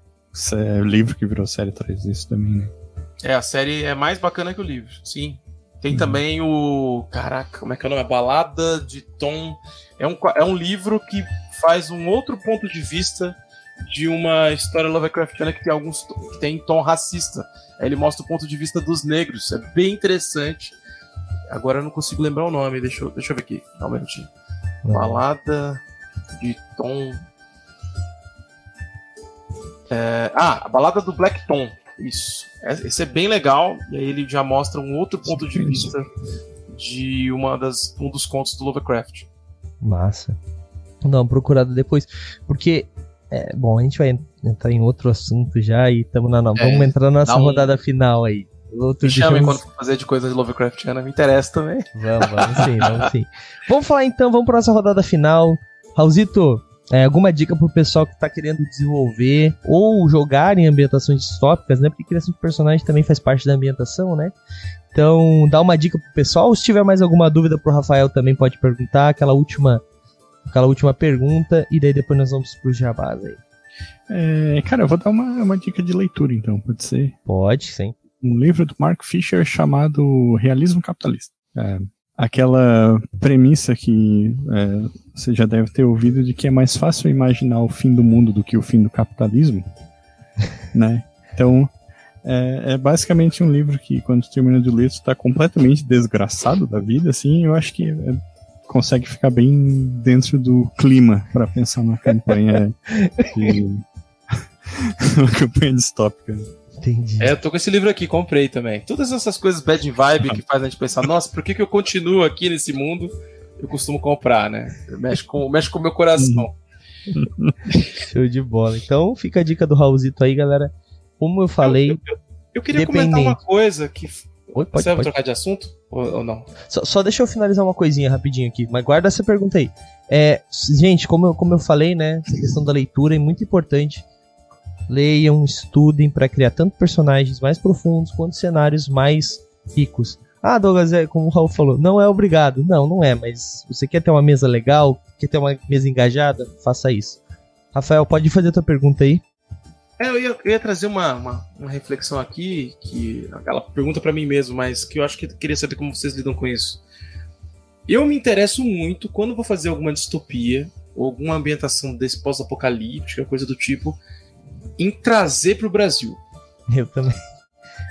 é, livro que virou série traz isso também, né? É, a série é mais bacana que o livro, sim. Tem uhum. também o. Caraca, como é que é o nome? A Balada de Tom. É um, é um livro que faz um outro ponto de vista de uma história Lovecraftiana que tem alguns que tem tom racista. Aí ele mostra o ponto de vista dos negros. É bem interessante. Agora eu não consigo lembrar o nome. Deixa eu, deixa eu ver aqui. Dá um minutinho. Balada de Tom. É, ah, a balada do Black Tom. Isso. É, esse é bem legal. E aí ele já mostra um outro ponto de vista de uma das, um dos contos do Lovecraft. Massa. Dá uma procurada depois. Porque, é, bom, a gente vai entrar em outro assunto já e estamos na. É, vamos entrar na nossa um... rodada final aí. Outro me chame quando for fazer de coisas de Lovecraftiana, me interessa também. Vamos, vamos sim, vamos sim. Vamos falar então, vamos para nossa rodada final. Raulzito, é, alguma dica pro pessoal que tá querendo desenvolver ou jogar em ambientações distópicas, né? Porque criação de personagem também faz parte da ambientação, né? Então, dá uma dica pro pessoal. Se tiver mais alguma dúvida pro Rafael também pode perguntar, aquela última aquela última pergunta e daí depois nós vamos pro jabás aí. É, cara, eu vou dar uma, uma dica de leitura então, pode ser? Pode, sim. Um livro do Mark Fisher chamado Realismo Capitalista. É, aquela premissa que é, você já deve ter ouvido de que é mais fácil imaginar o fim do mundo do que o fim do capitalismo, [LAUGHS] né? Então, é, é, basicamente um livro que, quando termina de ler, está completamente desgraçado da vida, assim, eu acho que é, consegue ficar bem dentro do clima para pensar na campanha de, [LAUGHS] uma campanha distópica. Entendi. É, eu tô com esse livro aqui, comprei também. Todas essas coisas bad vibe que faz a gente pensar, nossa, por que, que eu continuo aqui nesse mundo? Eu costumo comprar, né? Mexe com, mexe com o meu coração. Show de bola. Então fica a dica do Raulzito aí, galera. Como eu falei. Eu, eu, eu queria comentar uma coisa que. Oi, pode, Você vai trocar de assunto? Ou, ou não? Só, só, deixa eu finalizar uma coisinha rapidinho aqui, mas guarda essa pergunta aí. É, gente, como eu, como eu falei, né? Essa questão da leitura é muito importante leiam, estudem para criar tanto personagens mais profundos quanto cenários mais ricos. Ah, Douglas, é como o Raul falou, não é obrigado. Não, não é, mas você quer ter uma mesa legal, quer ter uma mesa engajada, faça isso. Rafael, pode fazer a tua pergunta aí. É, eu ia, eu ia trazer uma, uma, uma, reflexão aqui, que aquela pergunta para mim mesmo, mas que eu acho que eu queria saber como vocês lidam com isso. Eu me interesso muito quando vou fazer alguma distopia, ou alguma ambientação desse pós-apocalíptica, coisa do tipo, em trazer para o Brasil. Eu também.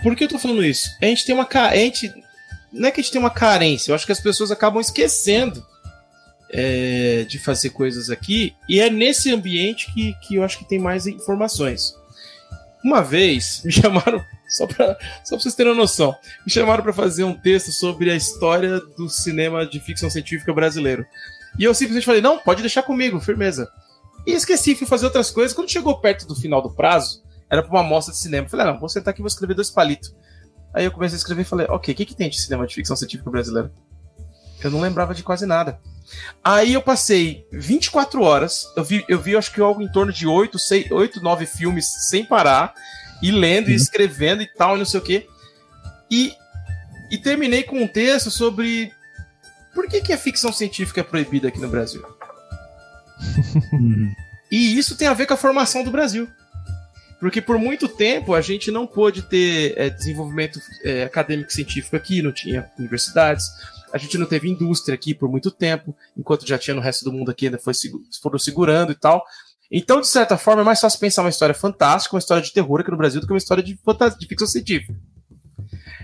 Por que eu tô falando isso? A gente tem uma a gente não é que a gente tem uma carência, eu acho que as pessoas acabam esquecendo é, de fazer coisas aqui e é nesse ambiente que, que eu acho que tem mais informações. Uma vez me chamaram [LAUGHS] só para só pra vocês terem uma noção, me chamaram para fazer um texto sobre a história do cinema de ficção científica brasileiro. E eu simplesmente falei: não, pode deixar comigo, firmeza. E esqueci, fui fazer outras coisas. Quando chegou perto do final do prazo, era pra uma amostra de cinema. falei, ah, não, vou sentar aqui e vou escrever dois palitos. Aí eu comecei a escrever e falei, ok, o que, que tem de cinema de ficção científica brasileiro? Eu não lembrava de quase nada. Aí eu passei 24 horas, eu vi, eu vi acho que algo em torno de 8, 6, 8 9 filmes sem parar, e lendo uhum. e escrevendo e tal, e não sei o quê. E, e terminei com um texto sobre por que, que a ficção científica é proibida aqui no Brasil. E isso tem a ver com a formação do Brasil. Porque por muito tempo a gente não pôde ter é, desenvolvimento é, acadêmico científico aqui, não tinha universidades, a gente não teve indústria aqui por muito tempo, enquanto já tinha no resto do mundo aqui, ainda foi, foram segurando e tal. Então, de certa forma, é mais fácil pensar uma história fantástica, uma história de terror aqui no Brasil do que uma história de, de ficção científica.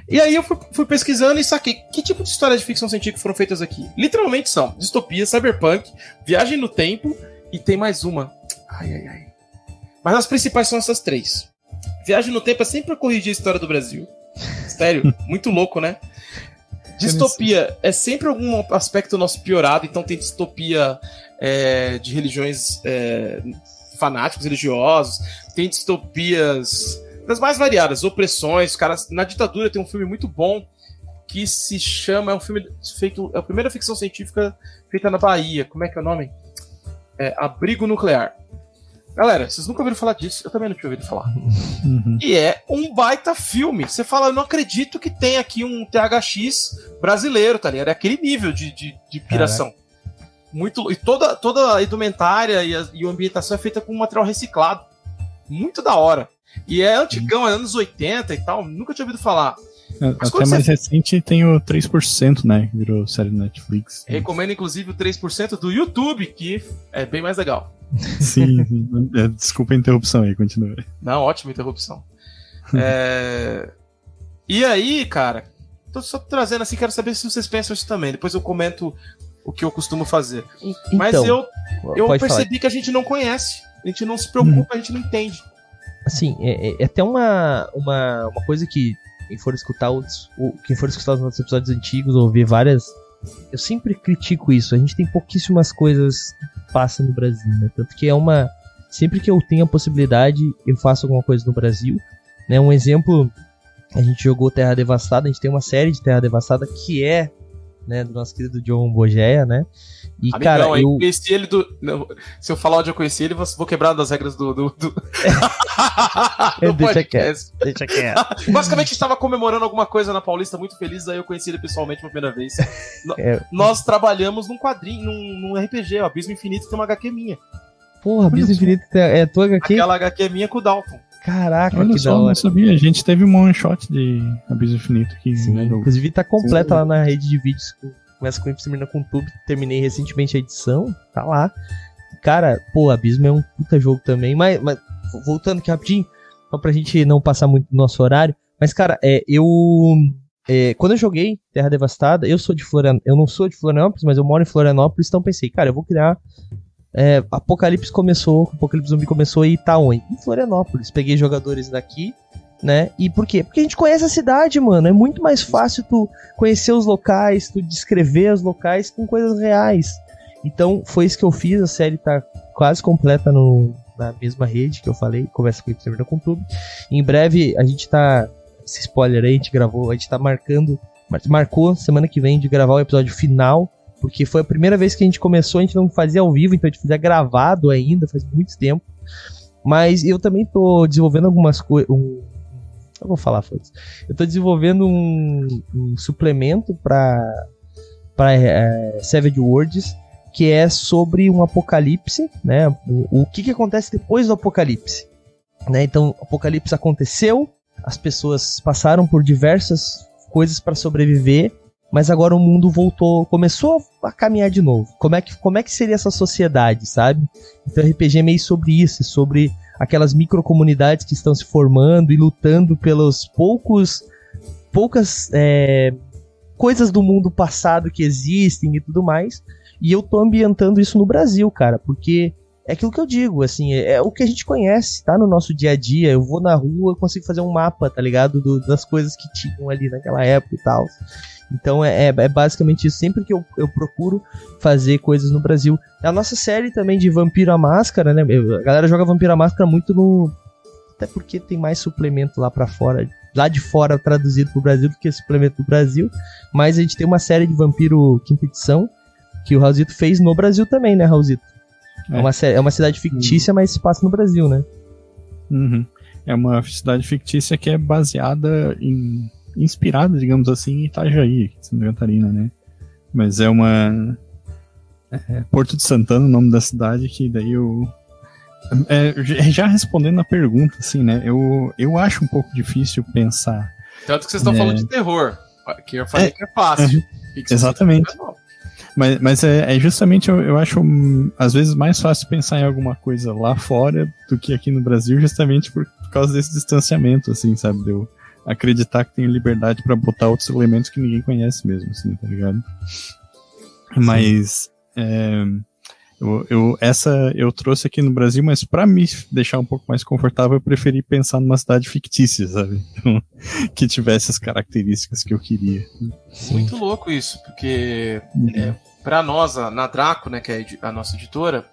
E aí eu fui, fui, pesquisando e saquei que tipo de histórias de ficção científica foram feitas aqui. Literalmente são distopia, cyberpunk, viagem no tempo e tem mais uma. Ai, ai, ai. Mas as principais são essas três. Viagem no tempo é sempre pra corrigir a história do Brasil. Sério, [LAUGHS] muito louco, né? Distopia é sempre algum aspecto nosso piorado, então tem distopia é, de religiões é, fanáticos religiosos, tem distopias das mais variadas, opressões, caras. Na ditadura tem um filme muito bom que se chama. É um filme feito. É a primeira ficção científica feita na Bahia. Como é que é o nome? É Abrigo Nuclear. Galera, vocês nunca ouviram falar disso? Eu também não tinha ouvido falar. Uhum. E é um baita filme. Você fala, eu não acredito que tem aqui um THX brasileiro, tá ligado? É aquele nível de, de, de piração. Caraca. Muito, e toda, toda a indumentária e a, e a ambientação é feita com material reciclado. Muito da hora. E é antigão, é anos 80 e tal. Nunca tinha ouvido falar. Mas Até mais você... recente tem o 3%, né? Que virou série Netflix. Recomendo, inclusive, o 3% do YouTube, que é bem mais legal. [LAUGHS] Sim, é, desculpa a interrupção aí, continua. Não, ótima interrupção. é... E aí, cara, tô só trazendo assim, quero saber se vocês pensam isso também. Depois eu comento o que eu costumo fazer. Então, Mas eu, eu percebi falar. que a gente não conhece, a gente não se preocupa, hum. a gente não entende. Assim, é, é, é até uma, uma, uma coisa que quem for escutar os, o, quem for escutar os nossos episódios antigos ou ver várias. Eu sempre critico isso. A gente tem pouquíssimas coisas que passam no Brasil, né? Tanto que é uma. Sempre que eu tenho a possibilidade, eu faço alguma coisa no Brasil. Né? Um exemplo, a gente jogou Terra Devastada, a gente tem uma série de Terra Devastada que é né, do nosso querido John Bogeia, né? E, Amigão, cara, eu... eu conheci ele do. Não, se eu falar onde eu conheci ele, vou quebrar das regras do. do, do... [LAUGHS] do deixa quieto. Deixa quieto. [LAUGHS] Basicamente, estava comemorando alguma coisa na Paulista muito feliz, aí eu conheci ele pessoalmente pela primeira vez. É... Nós trabalhamos num quadrinho, num, num RPG, o Abismo Infinito tem uma HQ minha. Porra, Abismo Infinito é tua HQ? Aquela HQ é minha com o Dalton. Caraca, Olha que só, da hora. não sabia. A gente teve um one shot de Abismo Infinito aqui. Sim, né, inclusive tá completa Sim. lá na rede de vídeos. Começa com termina com Tube. Terminei recentemente a edição. Tá lá. Cara, pô, Abismo é um puta jogo também. Mas, mas voltando aqui rapidinho, só pra gente não passar muito do nosso horário. Mas, cara, é, eu. É, quando eu joguei Terra Devastada, eu sou de Florianópolis. Eu não sou de Florianópolis, mas eu moro em Florianópolis, então pensei, cara, eu vou criar é, Apocalipse começou, Apocalipse Zumbi começou e tá onde? Em Florianópolis. Peguei jogadores daqui, né? E por quê? Porque a gente conhece a cidade, mano. É muito mais fácil tu conhecer os locais, tu descrever os locais com coisas reais. Então, foi isso que eu fiz. A série tá quase completa no, na mesma rede que eu falei. Começa com o termina com tudo. Em breve, a gente tá. Esse spoiler aí, a gente gravou, a gente tá marcando. Marcou semana que vem de gravar o episódio final porque foi a primeira vez que a gente começou, a gente não fazia ao vivo, então a gente fazia gravado ainda, faz muito tempo. Mas eu também tô desenvolvendo algumas coisas. Um, eu vou falar, foda Eu tô desenvolvendo um, um suplemento para para é, Savage que é sobre um apocalipse, né? O, o que, que acontece depois do apocalipse, né? Então, o apocalipse aconteceu, as pessoas passaram por diversas coisas para sobreviver mas agora o mundo voltou, começou a caminhar de novo. Como é que, como é que seria essa sociedade, sabe? Então RPG é meio sobre isso, sobre aquelas microcomunidades que estão se formando e lutando pelos poucos poucas é, coisas do mundo passado que existem e tudo mais. E eu tô ambientando isso no Brasil, cara, porque é aquilo que eu digo, assim, é, é, o que a gente conhece, tá no nosso dia a dia. Eu vou na rua, consigo fazer um mapa, tá ligado? Do, das coisas que tinham ali naquela época e tal. Então é, é, é, basicamente isso. Sempre que eu, eu procuro fazer coisas no Brasil. A nossa série também de Vampiro à Máscara, né? A galera joga Vampiro à Máscara muito no. Até porque tem mais suplemento lá para fora. Lá de fora traduzido pro Brasil do que suplemento do Brasil. Mas a gente tem uma série de Vampiro quinta edição. Que o Raulzito fez no Brasil também, né, Raulzito? É, é uma, é uma cidade fictícia, uhum. mas se passa no Brasil, né? Uhum. É uma cidade fictícia que é baseada em inspirada, digamos assim, em Itajaí, Santa Catarina, né? Mas é uma. É, Porto de Santana, o nome da cidade, que daí eu. É, já respondendo a pergunta, assim, né? Eu, eu acho um pouco difícil pensar. Tanto que vocês estão é... falando de terror, que eu falei é, que é fácil. [LAUGHS] exatamente. Mas, mas é, é, justamente, eu, eu acho, às vezes, mais fácil pensar em alguma coisa lá fora do que aqui no Brasil, justamente por, por causa desse distanciamento, assim, sabe? Eu, acreditar que tem liberdade para botar outros elementos que ninguém conhece mesmo, assim, tá ligado? Mas é, eu, eu, essa eu trouxe aqui no Brasil, mas para me deixar um pouco mais confortável, eu preferi pensar numa cidade fictícia, sabe? Então, [LAUGHS] que tivesse as características que eu queria. Muito louco isso, porque uhum. é, para nós, na Draco, né, que é a nossa editora,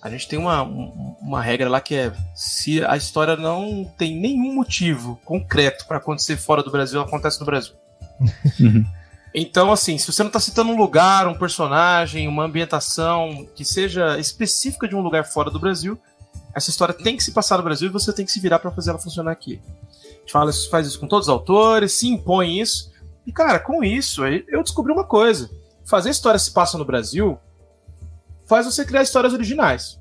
a gente tem uma, uma regra lá que é: se a história não tem nenhum motivo concreto para acontecer fora do Brasil, acontece no Brasil. Uhum. Então, assim, se você não está citando um lugar, um personagem, uma ambientação que seja específica de um lugar fora do Brasil, essa história tem que se passar no Brasil e você tem que se virar para fazer ela funcionar aqui. A gente fala, faz isso com todos os autores, se impõe isso. E, cara, com isso, eu descobri uma coisa. Fazer história se passa no Brasil faz você criar histórias originais.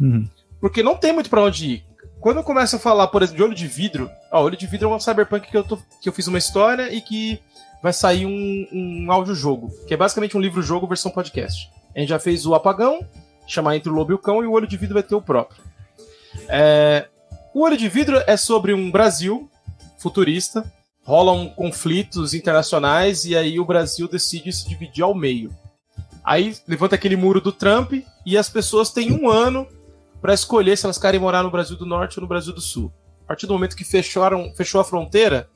Uhum. Porque não tem muito para onde ir. Quando eu começo a falar, por exemplo, de Olho de Vidro, ó, Olho de Vidro é um cyberpunk que eu, tô, que eu fiz uma história e que vai sair um, um áudio-jogo, que é basicamente um livro-jogo versão podcast. A gente já fez o Apagão, chamar Entre o Lobo e o Cão, e o Olho de Vidro vai ter o próprio. É, o Olho de Vidro é sobre um Brasil futurista, rolam conflitos internacionais e aí o Brasil decide se dividir ao meio. Aí levanta aquele muro do Trump e as pessoas têm um ano para escolher se elas querem morar no Brasil do Norte ou no Brasil do Sul. A partir do momento que fecharam, fechou a fronteira,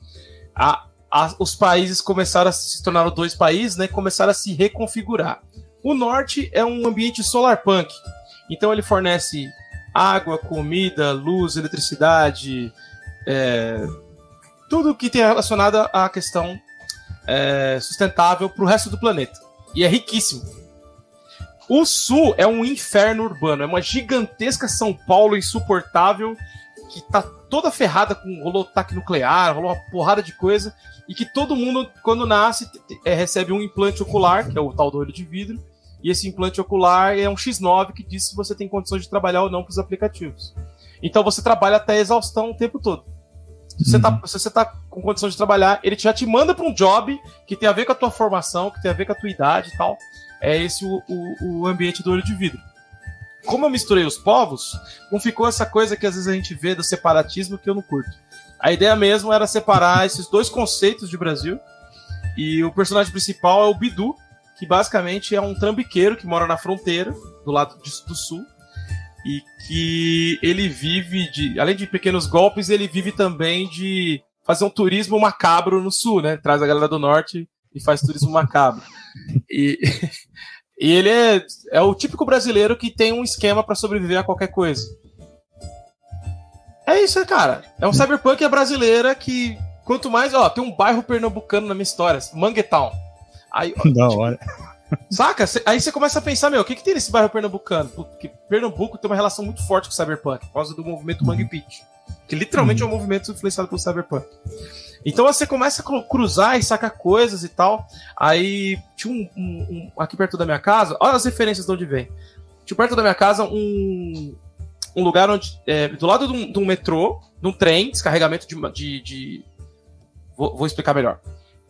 a, a, os países começaram a se tornar dois países, né? Começaram a se reconfigurar. O Norte é um ambiente solarpunk, então ele fornece água, comida, luz, eletricidade, é, tudo que tem relacionado à questão é, sustentável para o resto do planeta. E é riquíssimo. O Sul é um inferno urbano, é uma gigantesca São Paulo insuportável que tá toda ferrada com rolou ataque nuclear, rolou uma porrada de coisa e que todo mundo quando nasce é, recebe um implante ocular, que é o tal do olho de vidro, e esse implante ocular é um X9 que diz se você tem condições de trabalhar ou não com os aplicativos. Então você trabalha até exaustão o tempo todo. Se você, tá, uhum. se você tá com condição de trabalhar, ele já te manda para um job que tem a ver com a tua formação, que tem a ver com a tua idade e tal é esse o, o, o ambiente do olho de vidro. Como eu misturei os povos, não ficou essa coisa que às vezes a gente vê do separatismo que eu não curto. A ideia mesmo era separar esses dois conceitos de Brasil. E o personagem principal é o Bidu, que basicamente é um trambiqueiro que mora na fronteira, do lado do sul. E que ele vive de. Além de pequenos golpes, ele vive também de fazer um turismo macabro no sul, né? Traz a galera do norte e faz turismo macabro. E, [LAUGHS] e ele é, é o típico brasileiro que tem um esquema para sobreviver a qualquer coisa. É isso, cara. É um cyberpunk brasileira que, quanto mais. Ó, tem um bairro pernambucano na minha história, Manguetown. Aí, ó, da tipo, hora. Saca? Aí você começa a pensar, meu, o que, que tem nesse bairro pernambucano? Porque Pernambuco tem uma relação muito forte com o cyberpunk, por causa do movimento Mangue Pitch. Que literalmente uhum. é um movimento influenciado pelo cyberpunk. Então você começa a cruzar e sacar coisas e tal. Aí tinha um, um, um, aqui perto da minha casa, olha as referências de onde vem. Tinha perto da minha casa um, um lugar onde. É, do lado de um, de um, metrô, de um trem, descarregamento de. de, de vou, vou, explicar melhor.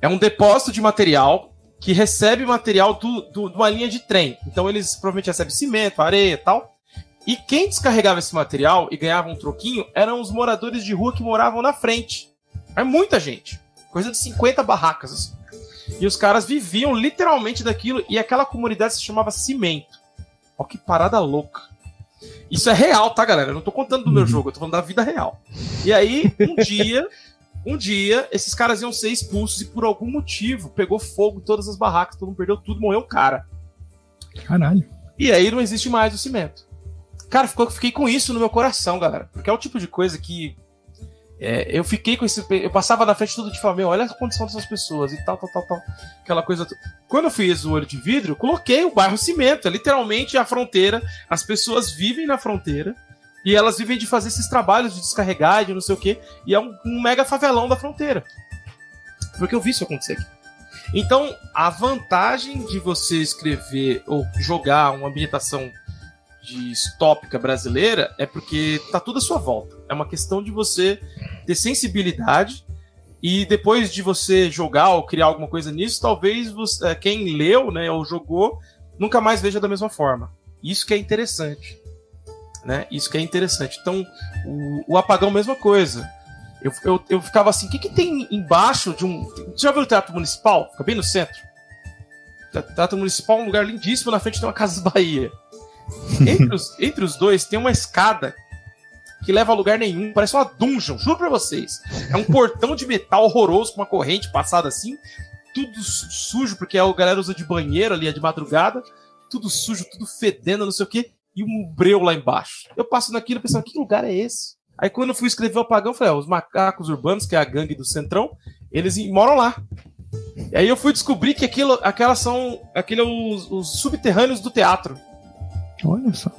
É um depósito de material que recebe material do, do, de uma linha de trem. Então eles provavelmente recebem cimento, areia e tal. E quem descarregava esse material e ganhava um troquinho eram os moradores de rua que moravam na frente. É muita gente. Coisa de 50 barracas, assim. E os caras viviam literalmente daquilo, e aquela comunidade se chamava Cimento. Ó, que parada louca. Isso é real, tá, galera? Eu não tô contando do meu uhum. jogo, eu tô falando da vida real. E aí, um dia, um dia, esses caras iam ser expulsos e por algum motivo pegou fogo em todas as barracas, todo mundo perdeu tudo, morreu um cara. Caralho. E aí não existe mais o cimento. Cara, ficou, fiquei com isso no meu coração, galera. Porque é o tipo de coisa que é, eu fiquei com esse. Eu passava na frente tudo de falar, meu, olha a condição dessas pessoas e tal, tal, tal, tal. Aquela coisa. Quando eu fiz o olho de vidro, coloquei o bairro Cimento, é literalmente a fronteira. As pessoas vivem na fronteira e elas vivem de fazer esses trabalhos de descarregar, de não sei o quê. E é um, um mega favelão da fronteira. Porque eu vi isso acontecer aqui. Então, a vantagem de você escrever ou jogar uma ambientação distópica brasileira é porque tá tudo à sua volta. É uma questão de você ter sensibilidade e depois de você jogar ou criar alguma coisa nisso, talvez você, é, quem leu, né, ou jogou, nunca mais veja da mesma forma. Isso que é interessante, né? Isso que é interessante. Então, o, o apagão, mesma coisa. Eu, eu, eu ficava assim, o que, que tem embaixo de um. Você já viu o Teatro Municipal? Fica bem no centro. O Teatro Municipal é um lugar lindíssimo, na frente tem uma Casa Bahia. [LAUGHS] Entre os, entre os dois tem uma escada que leva a lugar nenhum, parece uma dungeon, juro pra vocês. É um portão de metal horroroso com uma corrente passada assim, tudo sujo, porque a galera usa de banheiro ali, é de madrugada, tudo sujo, tudo fedendo, não sei o quê, e um breu lá embaixo. Eu passo naquilo pensando, que lugar é esse? Aí quando eu fui escrever o Pagão, eu falei, ah, os macacos urbanos, que é a gangue do Centrão, eles moram lá. E aí eu fui descobrir que aquilo, aquelas são aquele, é os, os subterrâneos do teatro. Olha só.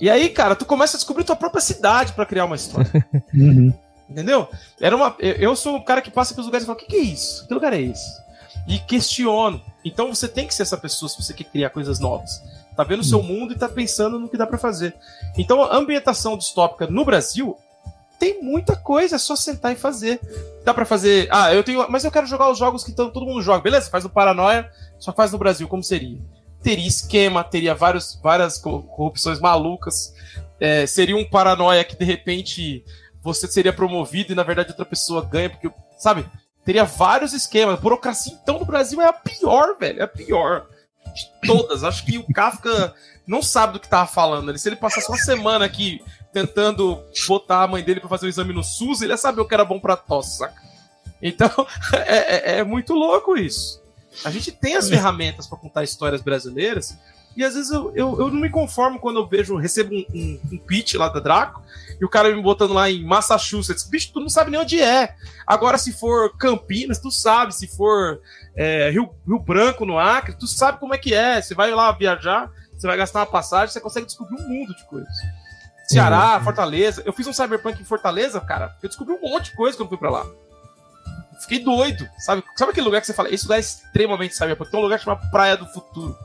E aí, cara, tu começa a descobrir tua própria cidade para criar uma história. [LAUGHS] Uhum. Entendeu? Era uma, eu sou um cara que passa pelos lugares e fala: o que, que é isso? Que lugar é esse? E questiono. Então você tem que ser essa pessoa se você quer criar coisas novas. Tá vendo o seu mundo e tá pensando no que dá para fazer. Então a ambientação distópica no Brasil tem muita coisa, é só sentar e fazer. Dá para fazer. Ah, eu tenho. Mas eu quero jogar os jogos que todo mundo joga. Beleza, faz no Paranoia, só faz no Brasil, como seria? Teria esquema, teria vários, várias corrupções malucas. É, seria um paranoia que de repente você seria promovido e na verdade outra pessoa ganha, porque, sabe? Teria vários esquemas. A burocracia, então, no Brasil é a pior, velho. É a pior. De todas. Acho que o Kafka não sabe do que tava falando. Se ele passasse uma semana aqui tentando botar a mãe dele para fazer o exame no SUS, ele ia saber o que era bom pra tosse, saca? Então, [LAUGHS] é, é, é muito louco isso. A gente tem as ferramentas para contar histórias brasileiras e às vezes eu, eu, eu, não me conformo quando eu vejo, recebo um, um, um, pitch lá da Draco e o cara me botando lá em Massachusetts. Bicho, tu não sabe nem onde é. Agora, se for Campinas, tu sabe. Se for é, Rio, Rio Branco, no Acre, tu sabe como é que é. Você vai lá viajar, você vai gastar uma passagem, você consegue descobrir um mundo de coisas. Ceará, uhum. Fortaleza. Eu fiz um Cyberpunk em Fortaleza, cara. Eu descobri um monte de coisa quando fui pra lá. Fiquei doido, sabe? Sabe aquele lugar que você fala, esse lugar é extremamente Cyberpunk? Tem um lugar chamado Praia do Futuro.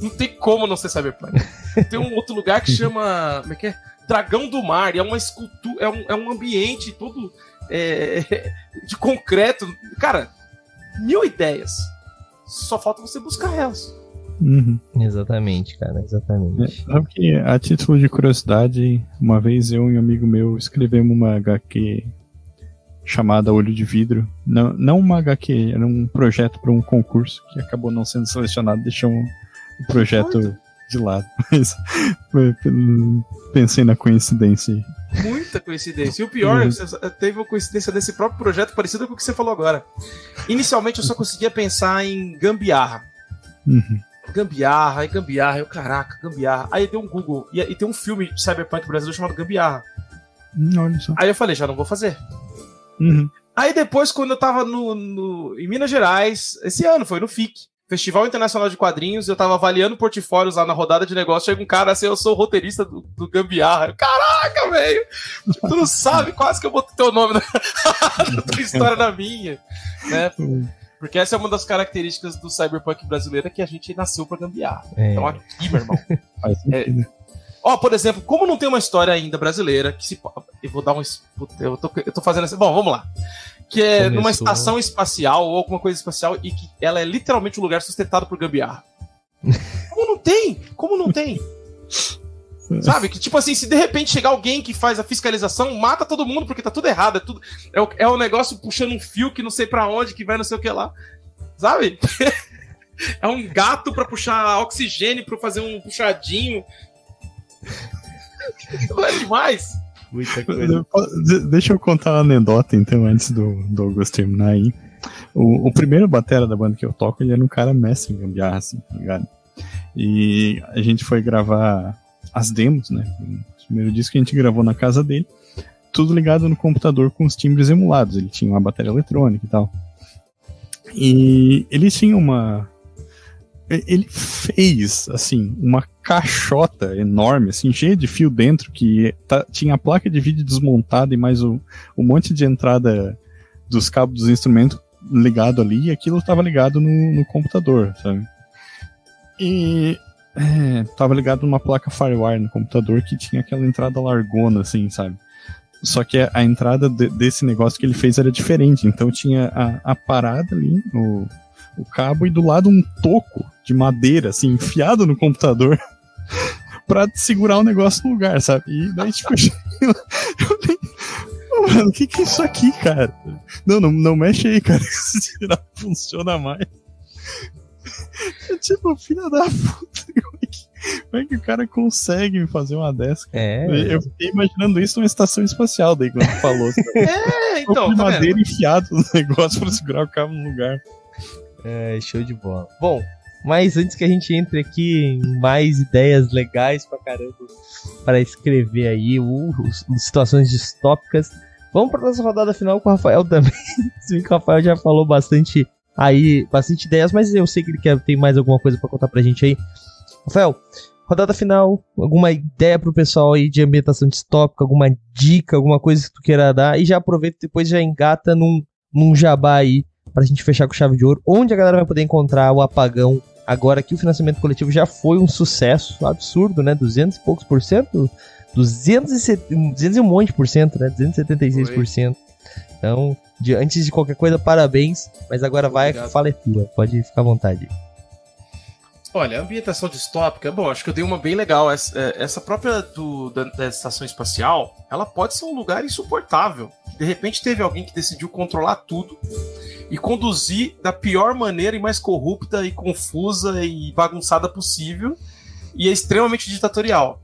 Não tem como não ser Cyberpunk. [LAUGHS] Tem um outro lugar que chama. Como é que é? Dragão do Mar. E é uma escultura. É um, é um ambiente todo é, [LAUGHS] de concreto. Cara, mil ideias. Só falta você buscar elas. Uhum. Exatamente, cara, exatamente. É, sabe que, a título de curiosidade, uma vez eu e um amigo meu escrevemos uma HQ chamada Olho de Vidro. Não, não uma HQ, era um projeto para um concurso que acabou não sendo selecionado, deixou o projeto de lado. [LAUGHS] Mas pensei na coincidência. Muita coincidência. E o pior, uhum. teve uma coincidência desse próprio projeto parecida com o que você falou agora. Inicialmente eu só conseguia pensar em gambiarra. Uhum gambiarra, aí gambiarra, eu, caraca, gambiarra. Aí deu um Google, e, e tem um filme de Cyberpunk brasileiro chamado Gambiarra. Hum, olha só. Aí eu falei, já não vou fazer. Uhum. Aí depois, quando eu tava no, no, em Minas Gerais, esse ano, foi no FIC, Festival Internacional de Quadrinhos, eu tava avaliando portfólios lá na rodada de negócio, chega um cara assim, eu sou roteirista do, do Gambiarra. Caraca, velho! Tu não sabe, quase que eu botei teu nome na, [LAUGHS] na tua história na minha, né? Porque essa é uma das características do cyberpunk brasileiro é que a gente nasceu pra gambiar. É. Então aqui, meu irmão. [LAUGHS] é... Ó, por exemplo, como não tem uma história ainda brasileira que se. Eu vou dar um. Eu tô, eu tô fazendo assim. Bom, vamos lá. Que é Começou. numa estação espacial ou alguma coisa espacial e que ela é literalmente um lugar sustentado por gambiarra. [LAUGHS] Como não tem? Como não tem? Sabe? Que tipo assim, se de repente chegar alguém que faz a fiscalização, mata todo mundo porque tá tudo errado. É, tudo, é, o, é o negócio puxando um fio que não sei para onde, que vai não sei o que lá. Sabe? [LAUGHS] é um gato para puxar oxigênio, para fazer um puxadinho. Não é demais? Muita coisa. Deixa eu contar uma anedota então, antes do Douglas terminar aí. O, o primeiro batera da banda que eu toco, ele era um cara mestre em gambiarra, assim, tá ligado? E a gente foi gravar as demos, né? O primeiro disco que a gente gravou na casa dele, tudo ligado no computador com os timbres emulados. Ele tinha uma bateria eletrônica e tal. E ele tinha uma. Ele fez, assim, uma caixota enorme, assim, cheia de fio dentro, que tá, tinha a placa de vídeo desmontada e mais o, um monte de entrada dos cabos dos instrumentos ligado ali, e aquilo estava ligado no, no computador, sabe? E é, tava ligado numa placa Firewire no computador que tinha aquela entrada largona, assim, sabe? Só que a, entrada de, desse negócio que ele fez era diferente. Então tinha a, a parada ali, o, o cabo, e do lado um toco de madeira, assim, enfiado no computador. [LAUGHS] pra segurar o negócio no lugar, sabe? E daí, tipo, eu, [LAUGHS] eu nem. Mano, o que, que é isso aqui, cara? Não, não, não mexe aí, cara. [LAUGHS] Esse funciona mais. É tipo, filha da puta. Como é, que, como é que o cara consegue fazer uma dessa? É. Eu fiquei imaginando isso numa estação espacial daí quando falou. é, então. Tá madeira enfiado no negócio pra segurar o cabo no lugar. É, show de bola. Bom, mas antes que a gente entre aqui em mais ideias legais pra caramba para escrever aí uh, situações distópicas, vamos para nossa rodada final com o Rafael também. [LAUGHS] O Rafael já falou bastante aí bastante ideias, mas eu sei que ele quer tem mais alguma coisa para contar pra gente aí. Rafael, rodada final, alguma ideia pro pessoal aí de ambientação distópica, alguma dica, alguma coisa que tu queira dar, e já aproveita depois já engata num, num jabá aí pra gente fechar com chave de ouro, onde a galera vai poder encontrar o apagão agora que o financiamento coletivo já foi um sucesso absurdo, né? 200 e poucos por cento? 270, 200 e um monte por cento, né? 276%. Foi. Então, de, antes de qualquer coisa, parabéns. Mas agora vai, Obrigado. fala é tua. Pode ficar à vontade. Olha, ambientação distópica, bom, acho que eu dei uma bem legal. Essa, é, essa própria do, da, da, estação espacial, ela pode ser um lugar insuportável. De repente teve alguém que decidiu controlar tudo e conduzir da pior maneira e mais corrupta e confusa e bagunçada possível. E é extremamente ditatorial.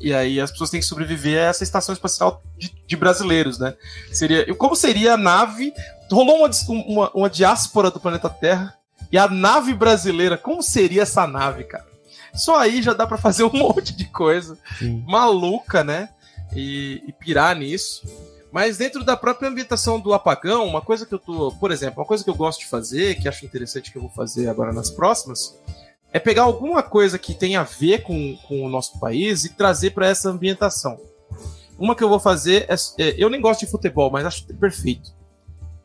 E aí as pessoas têm que sobreviver a essa estação espacial de, de brasileiros, né? Seria, como seria a nave? Rolou uma, uma, uma diáspora do planeta Terra e a nave brasileira, como seria essa nave, cara? Só aí já dá para fazer [LAUGHS] um monte de coisa Sim. maluca, né? E, e, pirar nisso. Mas dentro da própria ambientação do apagão, uma coisa que eu tô, por exemplo, uma coisa que eu gosto de fazer, que acho interessante que eu vou fazer agora nas próximas, é pegar alguma coisa que tenha a ver com, com o nosso país e trazer para essa ambientação. Uma que eu vou fazer é, é, Eu nem gosto de futebol, mas acho perfeito.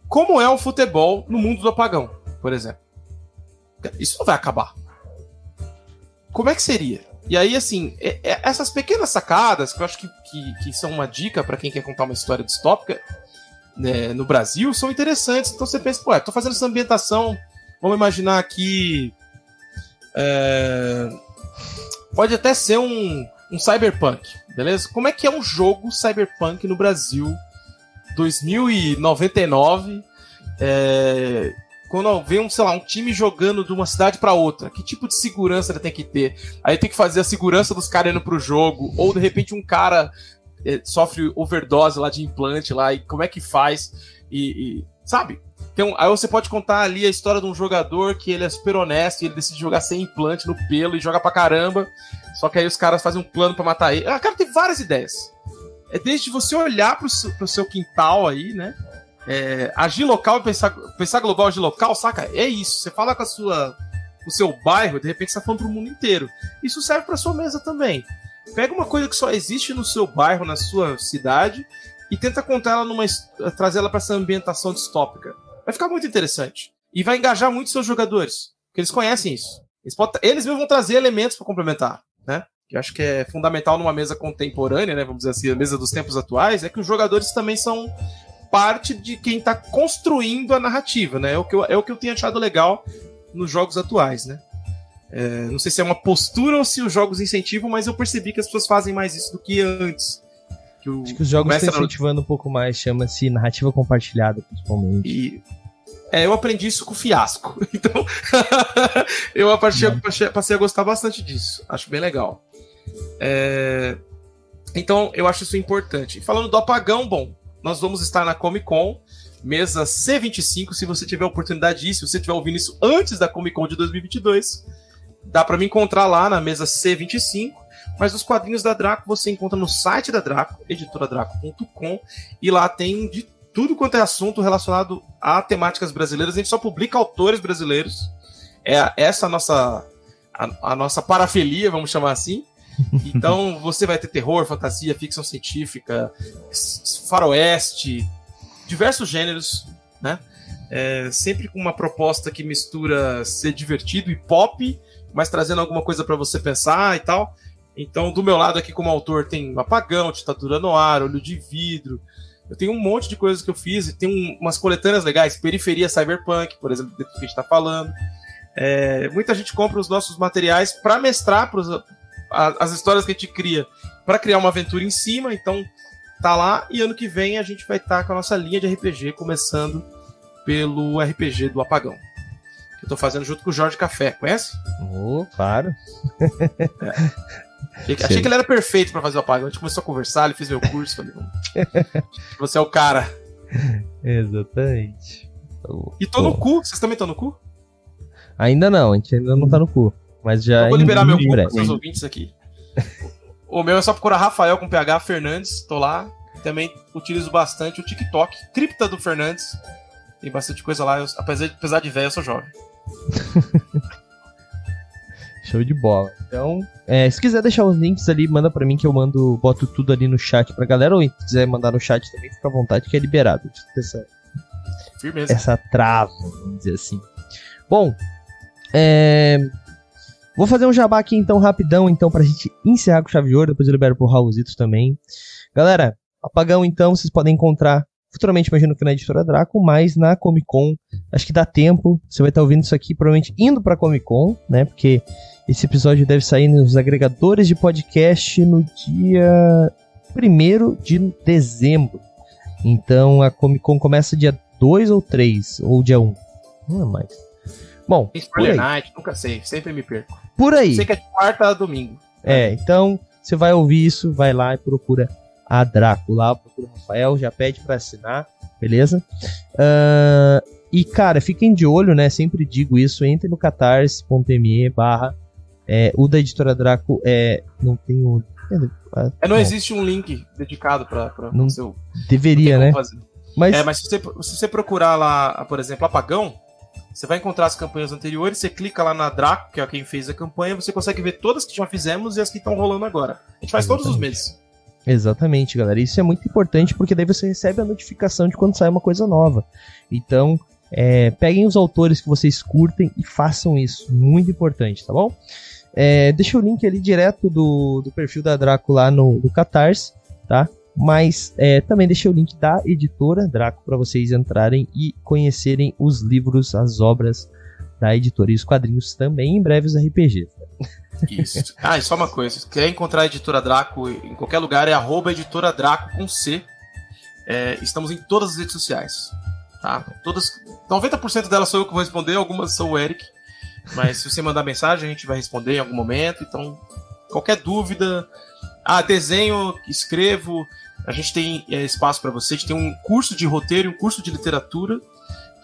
Como é o futebol no mundo do apagão, por exemplo? Isso não vai acabar. Como é que seria? E aí, assim, é, é, essas pequenas sacadas, que eu acho que, que, que são uma dica para quem quer contar uma história distópica né, no Brasil, são interessantes. Então você pensa, pô, tô fazendo essa ambientação. Vamos imaginar aqui. É, pode até ser um, um cyberpunk, beleza? Como é que é um jogo cyberpunk no Brasil 2099? É, quando vê um, sei lá, um time jogando de uma cidade para outra, que tipo de segurança ele tem que ter? Aí tem que fazer a segurança dos caras indo pro jogo, ou de repente um cara é, sofre overdose lá de implante lá, e como é que faz? E, e sabe? Então, aí você pode contar ali a história de um jogador que ele é super honesto e ele decide jogar sem implante no pelo e joga pra caramba. Só que aí os caras fazem um plano para matar ele. Ah, cara, tem várias ideias. É desde você olhar pro seu, pro seu quintal aí, né? É, agir local e pensar, pensar global, agir local, saca? É isso. Você fala com a sua o seu bairro, de repente você tá falando pro mundo inteiro. Isso serve para sua mesa também. Pega uma coisa que só existe no seu bairro, na sua cidade, e tenta contar ela numa. trazer ela para essa ambientação distópica. Vai ficar muito interessante. E vai engajar muito seus jogadores. Porque eles conhecem isso. Eles, podem, eles mesmos vão trazer elementos para complementar, né? Que eu acho que é fundamental numa mesa contemporânea, né? Vamos dizer assim, a mesa dos tempos atuais, é que os jogadores também são parte de quem está construindo a narrativa, né? É o, que eu, é o que eu tenho achado legal nos jogos atuais, né? É, não sei se é uma postura ou se os jogos incentivam, mas eu percebi que as pessoas fazem mais isso do que antes. Que o, Acho que os jogos estão incentivando um pouco mais, chama-se narrativa compartilhada, principalmente. E, é, eu aprendi isso com o fiasco. [LAUGHS] Então, [LAUGHS] eu passei, passei, a gostar bastante disso. Acho bem legal. É, então, eu acho isso importante. Falando do apagão, bom, nós vamos estar na Comic Con, mesa C25. Se você tiver oportunidade disso, se você estiver ouvindo isso antes da Comic Con de 2022, dá para me encontrar lá na mesa C25. Mas os quadrinhos da Draco você encontra no site da Draco, editoradraco.com, e lá tem de tudo quanto é assunto relacionado a temáticas brasileiras. A gente só publica autores brasileiros. É essa a nossa a, a nossa parafilia, vamos chamar assim. Então você vai ter terror, fantasia, ficção científica, faroeste, diversos gêneros, né? É, sempre com uma proposta que mistura ser divertido e pop, mas trazendo alguma coisa para você pensar e tal. Então, do meu lado aqui como autor tem Apagão, Ditadura no Ar, Olho de Vidro. Eu tenho um monte de coisas que eu fiz e tem um, umas coletâneas legais, Periferia Cyberpunk, por exemplo, do que a gente está falando. É, muita gente compra os nossos materiais para mestrar para as histórias que a gente cria para criar uma aventura em cima, então tá lá e ano que vem a gente vai estar tá com a nossa linha de RPG começando pelo RPG do Apagão. Que eu tô fazendo junto com o Jorge Café, conhece? Oh, claro. É. [LAUGHS] Achei, achei, que ele era perfeito para fazer o apagão. A gente começou a conversar, ele fez meu curso, falei, você é o cara. [LAUGHS] Exatamente. E tô no cu, vocês também estão no cu? Ainda não, a gente ainda não tá no cu. Mas já. Eu vou liberar meu para seus ouvintes aqui. [LAUGHS] o meu é só procurar Rafael com PH Fernandes, tô lá. Também utilizo bastante o TikTok, Cripta do Fernandes. Tem bastante coisa lá. Eu, apesar, apesar de velho, eu sou jovem. [LAUGHS] Show de bola. Então, é, se quiser deixar os links ali, manda para mim que eu mando, boto tudo ali no chat pra galera. Ou se quiser mandar no chat também, fica à vontade, que é liberado. Essa, Firmeza. essa trava, vamos dizer assim. Bom, é, vou fazer um jabá aqui então rapidão, então, pra gente encerrar com chave de ouro. Depois eu libero pro Raulzito também. Galera, apagão então, vocês podem encontrar futuramente, imagino que na editora Draco, mas na Comic Con, acho que dá tempo. Você vai estar ouvindo isso aqui provavelmente indo pra Comic Con, né? Porque esse episódio deve sair nos agregadores de podcast no dia 1 de dezembro. Então a Comic Con começa dia 2 ou 3, ou dia 1. Não é mais. Bom, Spoiler. Night, nunca sei, sempre me perco. Por aí. Sei que é de quarta a domingo. É, então você vai ouvir isso, vai lá e procura a Draco lá, procura o Rafael, já pede pra assinar, beleza? Ah, e cara, fiquem de olho, né? Sempre digo isso, entre no catarse.me barra é, o da editora Draco é. Não tem o. É, não Bom, existe um link dedicado pra, pra Não seu. Deveria, não né? Mas, É, mas se você, se você procurar lá, por exemplo, Apagão, você vai encontrar as campanhas anteriores, você clica lá na Draco, que é quem fez a campanha, você consegue ver todas que já fizemos e as que estão rolando agora. A gente faz todos os Exatamente. meses. Exatamente, galera. Isso é muito importante porque daí você recebe a notificação de quando sai uma coisa nova. Então, é, peguem os autores que vocês curtem e façam isso. Muito importante, tá bom? É, deixa o link ali direto do, do perfil da Draco lá no, no Catarse, tá? Mas é, também deixei o link da editora Draco para vocês entrarem e conhecerem os livros, as obras da editora e os quadrinhos também, em breve os. Isso. ah, e só uma coisa. Se quer encontrar a editora Draco em qualquer lugar, é arroba editora Draco com C. É, estamos em todas as redes sociais. Tá? Todas. 90% delas sou eu que vou responder, algumas sou o Eric. Mas se você mandar mensagem, a gente vai responder em algum momento. Então, qualquer dúvida. Ah, desenho, escrevo. A gente tem é, espaço para você. A gente tem um curso de roteiro e um curso de literatura.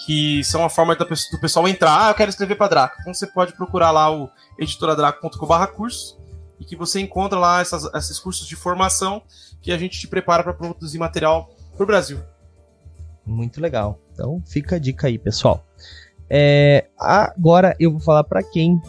Que são a forma da do pessoal entrar. Ah, eu quero escrever para Draco. Então você pode procurar lá o editoradraco.com.br curso e que você encontra lá essas- esses cursos de formação que a gente te prepara para produzir material para o Brasil. Muito legal. Então fica a dica aí, pessoal. É, agora eu vou falar para quem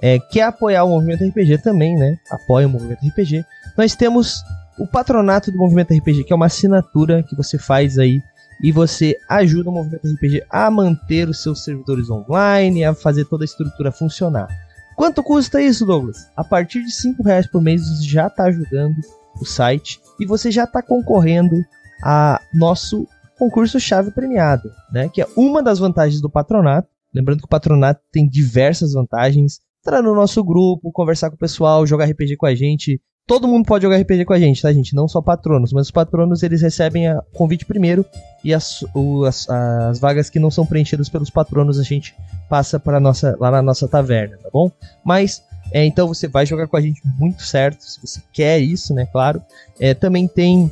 é, quer apoiar o movimento RPG também, né? Apoia o movimento RPG. Nós temos o patronato do movimento RPG, que é uma assinatura que você faz aí e você ajuda o movimento RPG a manter os seus servidores online, a fazer toda a estrutura funcionar. Quanto custa isso, Douglas? A partir de 5 reais por mês você já está ajudando o site e você já está concorrendo a nosso concurso chave premiada, né? Que é uma das vantagens do patronato. Lembrando que o patronato tem diversas vantagens. Entrar no nosso grupo, conversar com o pessoal, jogar RPG com a gente. Todo mundo pode jogar RPG com a gente, tá, gente? Não só patronos, mas os patronos eles recebem o convite primeiro e as, o- as, as vagas que não são preenchidas pelos patronos a gente passa para nossa lá na nossa taverna, tá bom? Mas é, então você vai jogar com a gente muito certo, se você quer isso, né? Claro. É, também tem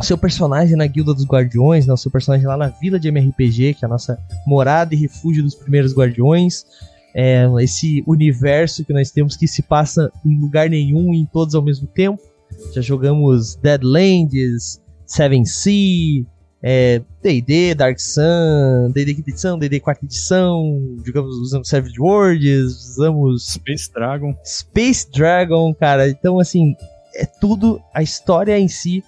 seu personagem na Guilda dos Guardiões, né, o seu personagem lá na Vila de MRPG, que é a nossa morada e refúgio dos primeiros Guardiões. É, esse universo que nós temos que se passa em lugar nenhum e em todos ao mesmo tempo. Já jogamos Deadlands, Seven Sea, é, D&D, Dark Sun, D&D quinta edição, D&D quarta edição, jogamos, usamos Savage Worlds, usamos Space Dragon. Space Dragon, cara. Então, assim, é tudo. A história em si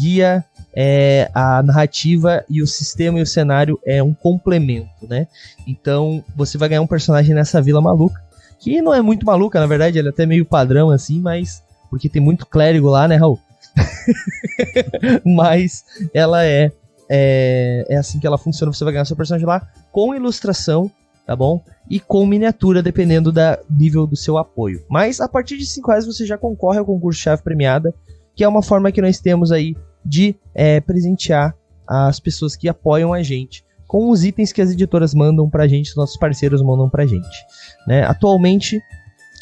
guia é, a narrativa e o sistema e o cenário é um complemento, né? Então, você vai ganhar um personagem nessa vila maluca. Que não é muito maluca, na verdade, ele é até meio padrão assim, mas. Porque tem muito clérigo lá, né, Raul? [LAUGHS] mas ela é, é. É assim que ela funciona. Você vai ganhar seu personagem lá com ilustração, tá bom? e com miniatura, dependendo do nível do seu apoio. Mas a partir de 5 reais você já concorre ao concurso chave premiada, que é uma forma que nós temos aí de é, presentear as pessoas que apoiam a gente com os itens que as editoras mandam pra gente, os nossos parceiros mandam pra gente. Né? Atualmente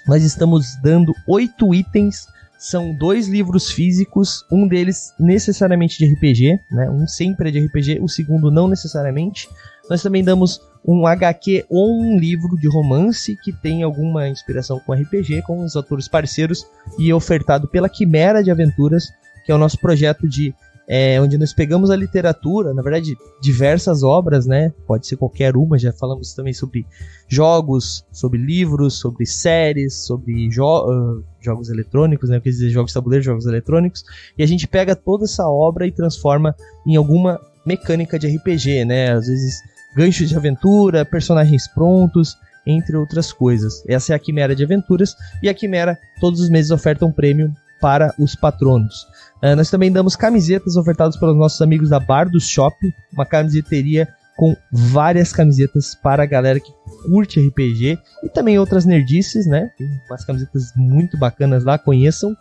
nós estamos dando oito itens, são dois livros físicos, um deles necessariamente de RPG, né? um sempre é de RPG, o segundo não necessariamente. Nós também damos um HQ ou um livro de romance que tem alguma inspiração com RPG, com os autores parceiros e ofertado pela Quimera de Aventuras, que é o nosso projeto de é, onde nós pegamos a literatura, na verdade, diversas obras, né? Pode ser qualquer uma, já falamos também sobre jogos, sobre livros, sobre séries, sobre jo uh, jogos eletrônicos, né? Quer dizer, jogos de tabuleiro, jogos eletrônicos, e a gente pega toda essa obra e transforma em alguma mecânica de RPG, né? Às vezes ganchos de aventura, personagens prontos, entre outras coisas. Essa é a Quimera de Aventuras, e a Quimera todos os meses oferta um prêmio para os patronos. Uh, nós também damos camisetas ofertadas pelos nossos amigos da Bar do Shop, uma camiseteria com várias camisetas para a galera que curte RPG e também outras nerdices, né? Tem umas camisetas muito bacanas lá, conheçam.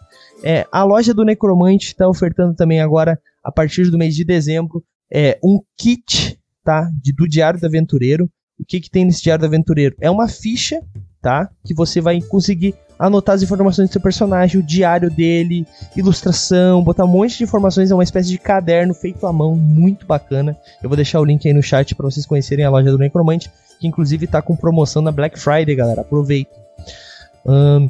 É, a loja do Necromante está ofertando também agora, a partir do mês de dezembro, é, um kit tá? De, do Diário do Aventureiro. O que, que tem nesse Diário do Aventureiro? É uma ficha, tá? Que você vai conseguir anotar as informações do seu personagem, o diário dele, ilustração, botar um monte de informações, é uma espécie de caderno feito à mão, muito bacana. Eu vou deixar o link aí no chat para vocês conhecerem a loja do Necromante, que inclusive tá com promoção na Black Friday, galera. Aproveita. Um,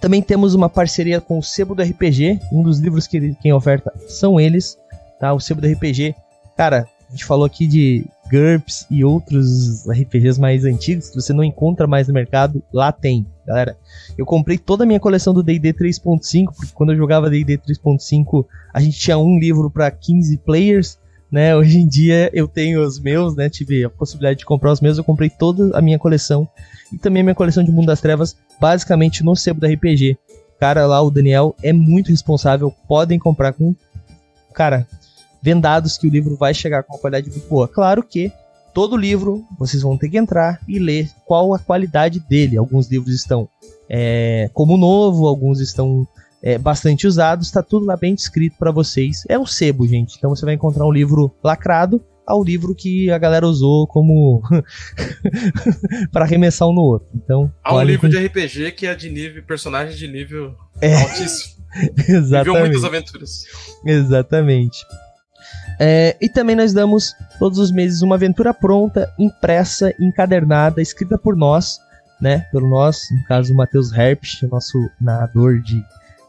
também temos uma parceria com o Sebo do RPG, um dos livros que quem oferta são eles, tá? O Sebo do RPG. Cara, a gente falou aqui de GURPS e outros RPGs mais antigos que você não encontra mais no mercado. Lá tem, galera. Eu comprei toda a minha coleção do D&D 3.5, porque quando eu jogava D&D 3.5, a gente tinha um livro para 15 players, né? [LAUGHS] Hoje em dia eu tenho os meus, né? Tive a possibilidade de comprar os meus, eu comprei toda a minha coleção e também a minha coleção de Mundo das Trevas, basicamente no sebo da RPG. Cara lá, o Daniel é muito responsável, podem comprar com cara, vendados que o livro vai chegar com uma qualidade muito boa. Claro que todo livro vocês vão ter que entrar e ler qual a qualidade dele. Alguns livros estão é, como novo, alguns estão é, bastante usados, está tudo lá bem descrito para vocês. É um sebo, gente. Então você vai encontrar um livro lacrado ao livro que a galera usou como [LAUGHS] para arremessar um no outro. Então, há um livro com... de RPG que é de nível personagem de nível é. altíssimo. [LAUGHS] Exatamente. Viveu muitas aventuras. Exatamente. É, e também nós damos todos os meses uma aventura pronta, impressa, encadernada, escrita por nós, né? Pelo nós, no caso o Matheus Herpsch, nosso narrador de,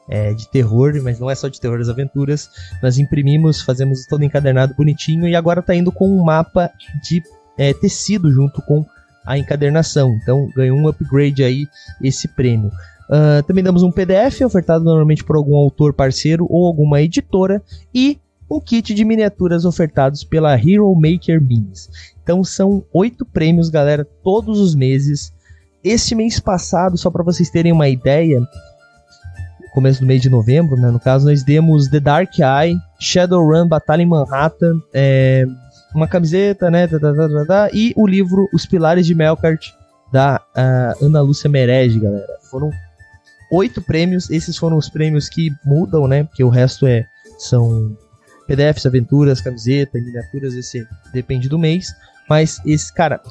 é, de terror, mas não é só de terror das aventuras. Nós imprimimos, fazemos todo encadernado bonitinho e agora tá indo com um mapa de é, tecido junto com a encadernação. Então ganhou um upgrade aí esse prêmio. Uh, também damos um PDF ofertado normalmente por algum autor parceiro ou alguma editora e um kit de miniaturas ofertados pela Hero Maker Minis. Então são oito prêmios, galera, todos os meses. Este mês passado, só para vocês terem uma ideia, começo do mês de novembro, né, no caso, nós demos The Dark Eye, Shadowrun, Batalha em Manhattan, é, uma camiseta, né, tá, tá, tá, e o livro Os Pilares de Melkart, da uh, Ana Lúcia Merege, galera. Foram oito prêmios, esses foram os prêmios que mudam, né, porque o resto é, são PDFs, aventuras, camiseta, miniaturas, esse depende do mês. Mas esse, cara,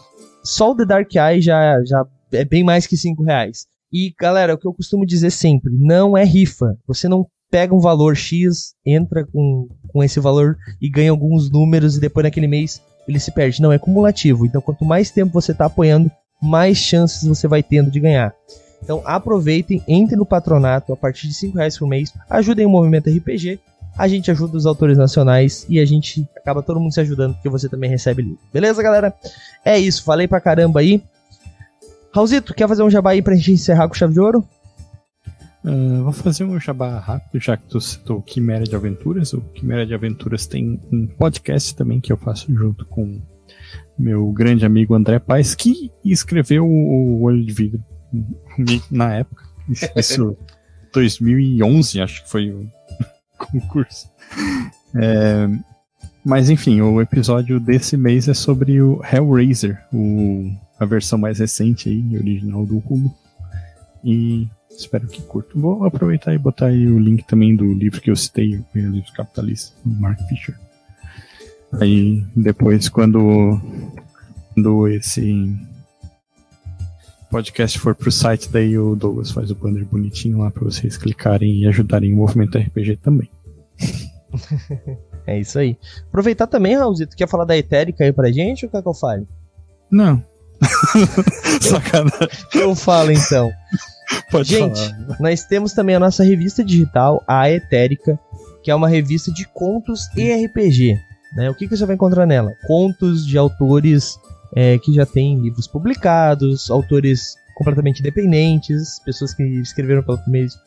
só o The Dark Eye já, já é bem mais que 5 reais. E, galera, o que eu costumo dizer sempre, não é rifa. Você não pega um valor X, entra com, com esse valor e ganha alguns números e depois naquele mês ele se perde. Não, é cumulativo. Então, quanto mais tempo você está apoiando, mais chances você vai tendo de ganhar. Então, aproveitem, entrem no patronato a partir de 5 reais por mês, ajudem o movimento RPG a gente ajuda os autores nacionais e a gente acaba todo mundo se ajudando porque você também recebe livro. Beleza, galera? É isso, falei pra caramba aí. Raulzito, quer fazer um jabá aí pra gente encerrar com chave de ouro? Uh, vou fazer um jabá rápido, já que tu citou Quimera de Aventuras. O Quimera de Aventuras tem um podcast também que eu faço junto com meu grande amigo André Paes, que escreveu o Olho de Vidro na época. Isso, 2011, [LAUGHS] acho que foi concurso. É, mas enfim, o episódio desse mês é sobre o Hellraiser, o, a versão mais recente aí, original do Hulu. E espero que curtam. Vou aproveitar e botar aí o link também do livro que eu citei, o livro capitalista, do Mark Fisher. Aí depois, quando, quando esse podcast for pro site, daí o Douglas faz o banner bonitinho lá para vocês clicarem e ajudarem o movimento RPG também. [LAUGHS] é isso aí. Aproveitar também, Raulzito, quer falar da Etérica aí pra gente ou quer que eu fale? Não. [LAUGHS] Sacanagem. Eu falo então. Pode gente, falar. nós temos também a nossa revista digital, a Etérica, que é uma revista de contos e RPG. Né? O que, que você vai encontrar nela? Contos de autores é, que já têm livros publicados, autores completamente independentes, pessoas que escreveram pela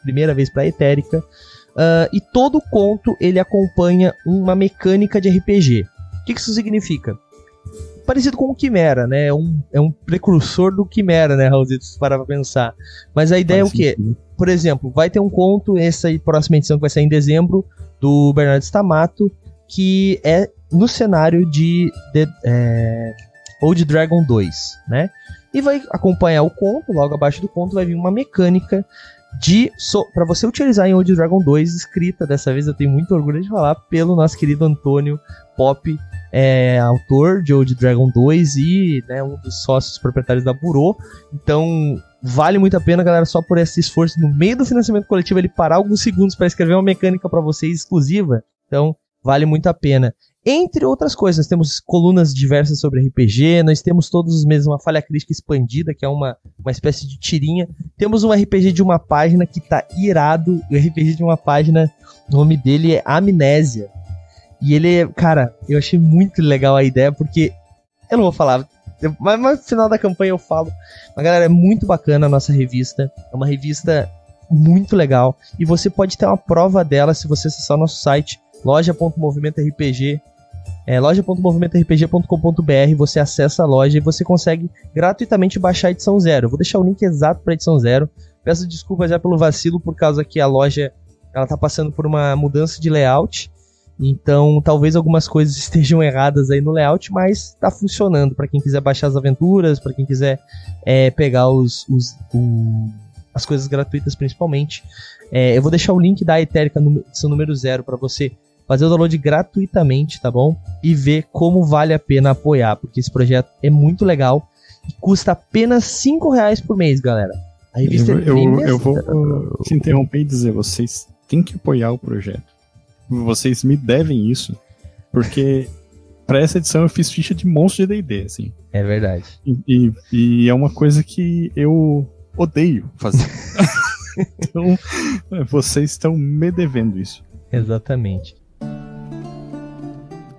primeira, vez para a Etérica. Uh, e todo conto ele acompanha uma mecânica de RPG. O que, que isso significa? Parecido com o Quimera, né? É um, é um precursor do Quimera, né, Raulzito? Se parar pra pensar. Mas a ideia Parece é o quê? Por exemplo, vai ter um conto, essa próxima edição que vai sair em dezembro, do Bernardo Stamato, que é no cenário de, de é, Old Dragon 2, né? E vai acompanhar o conto, logo abaixo do conto vai vir uma mecânica de so, para você utilizar em Old Dragon 2, escrita dessa vez eu tenho muito orgulho de falar pelo nosso querido Antônio Pop, é, autor de Old Dragon 2 e né, um dos sócios proprietários da Burô. Então vale muito a pena, galera, só por esse esforço no meio do financiamento coletivo ele parar alguns segundos para escrever uma mecânica para vocês exclusiva. Então vale muito a pena. Entre outras coisas, temos colunas diversas sobre RPG, nós temos todos os meses uma falha crítica expandida, que é uma, uma espécie de tirinha. Temos um RPG de uma página que tá irado. O RPG de uma página, o nome dele é Amnésia. E ele, cara, eu achei muito legal a ideia, porque eu não vou falar, mas no final da campanha eu falo. Mas galera, é muito bacana a nossa revista. É uma revista muito legal. E você pode ter uma prova dela se você acessar o nosso site loja.movimentorpg é, loja.movimentorpg.com.br, você acessa a loja e você consegue gratuitamente baixar a edição zero. Eu vou deixar o link exato para a edição zero. Peço desculpas já pelo vacilo por causa que a loja ela tá passando por uma mudança de layout. Então, talvez algumas coisas [LAUGHS] estejam erradas aí no layout, mas está funcionando para quem quiser baixar as aventuras, para quem quiser é, pegar os, os o, as coisas gratuitas principalmente. É, eu vou deixar o link da Etérica edição número zero para você fazer o download gratuitamente, tá bom? E ver como vale a pena apoiar, porque esse projeto é muito legal e custa apenas 5 reais por mês, galera. A revista eu, é eu, eu vou te interromper e dizer, vocês têm que apoiar o projeto. Vocês me devem isso, porque para essa edição eu fiz ficha de monstro de D&D, assim. É verdade. E, e, e é uma coisa que eu odeio fazer. [LAUGHS] [LAUGHS] então, vocês estão me devendo isso. Exatamente.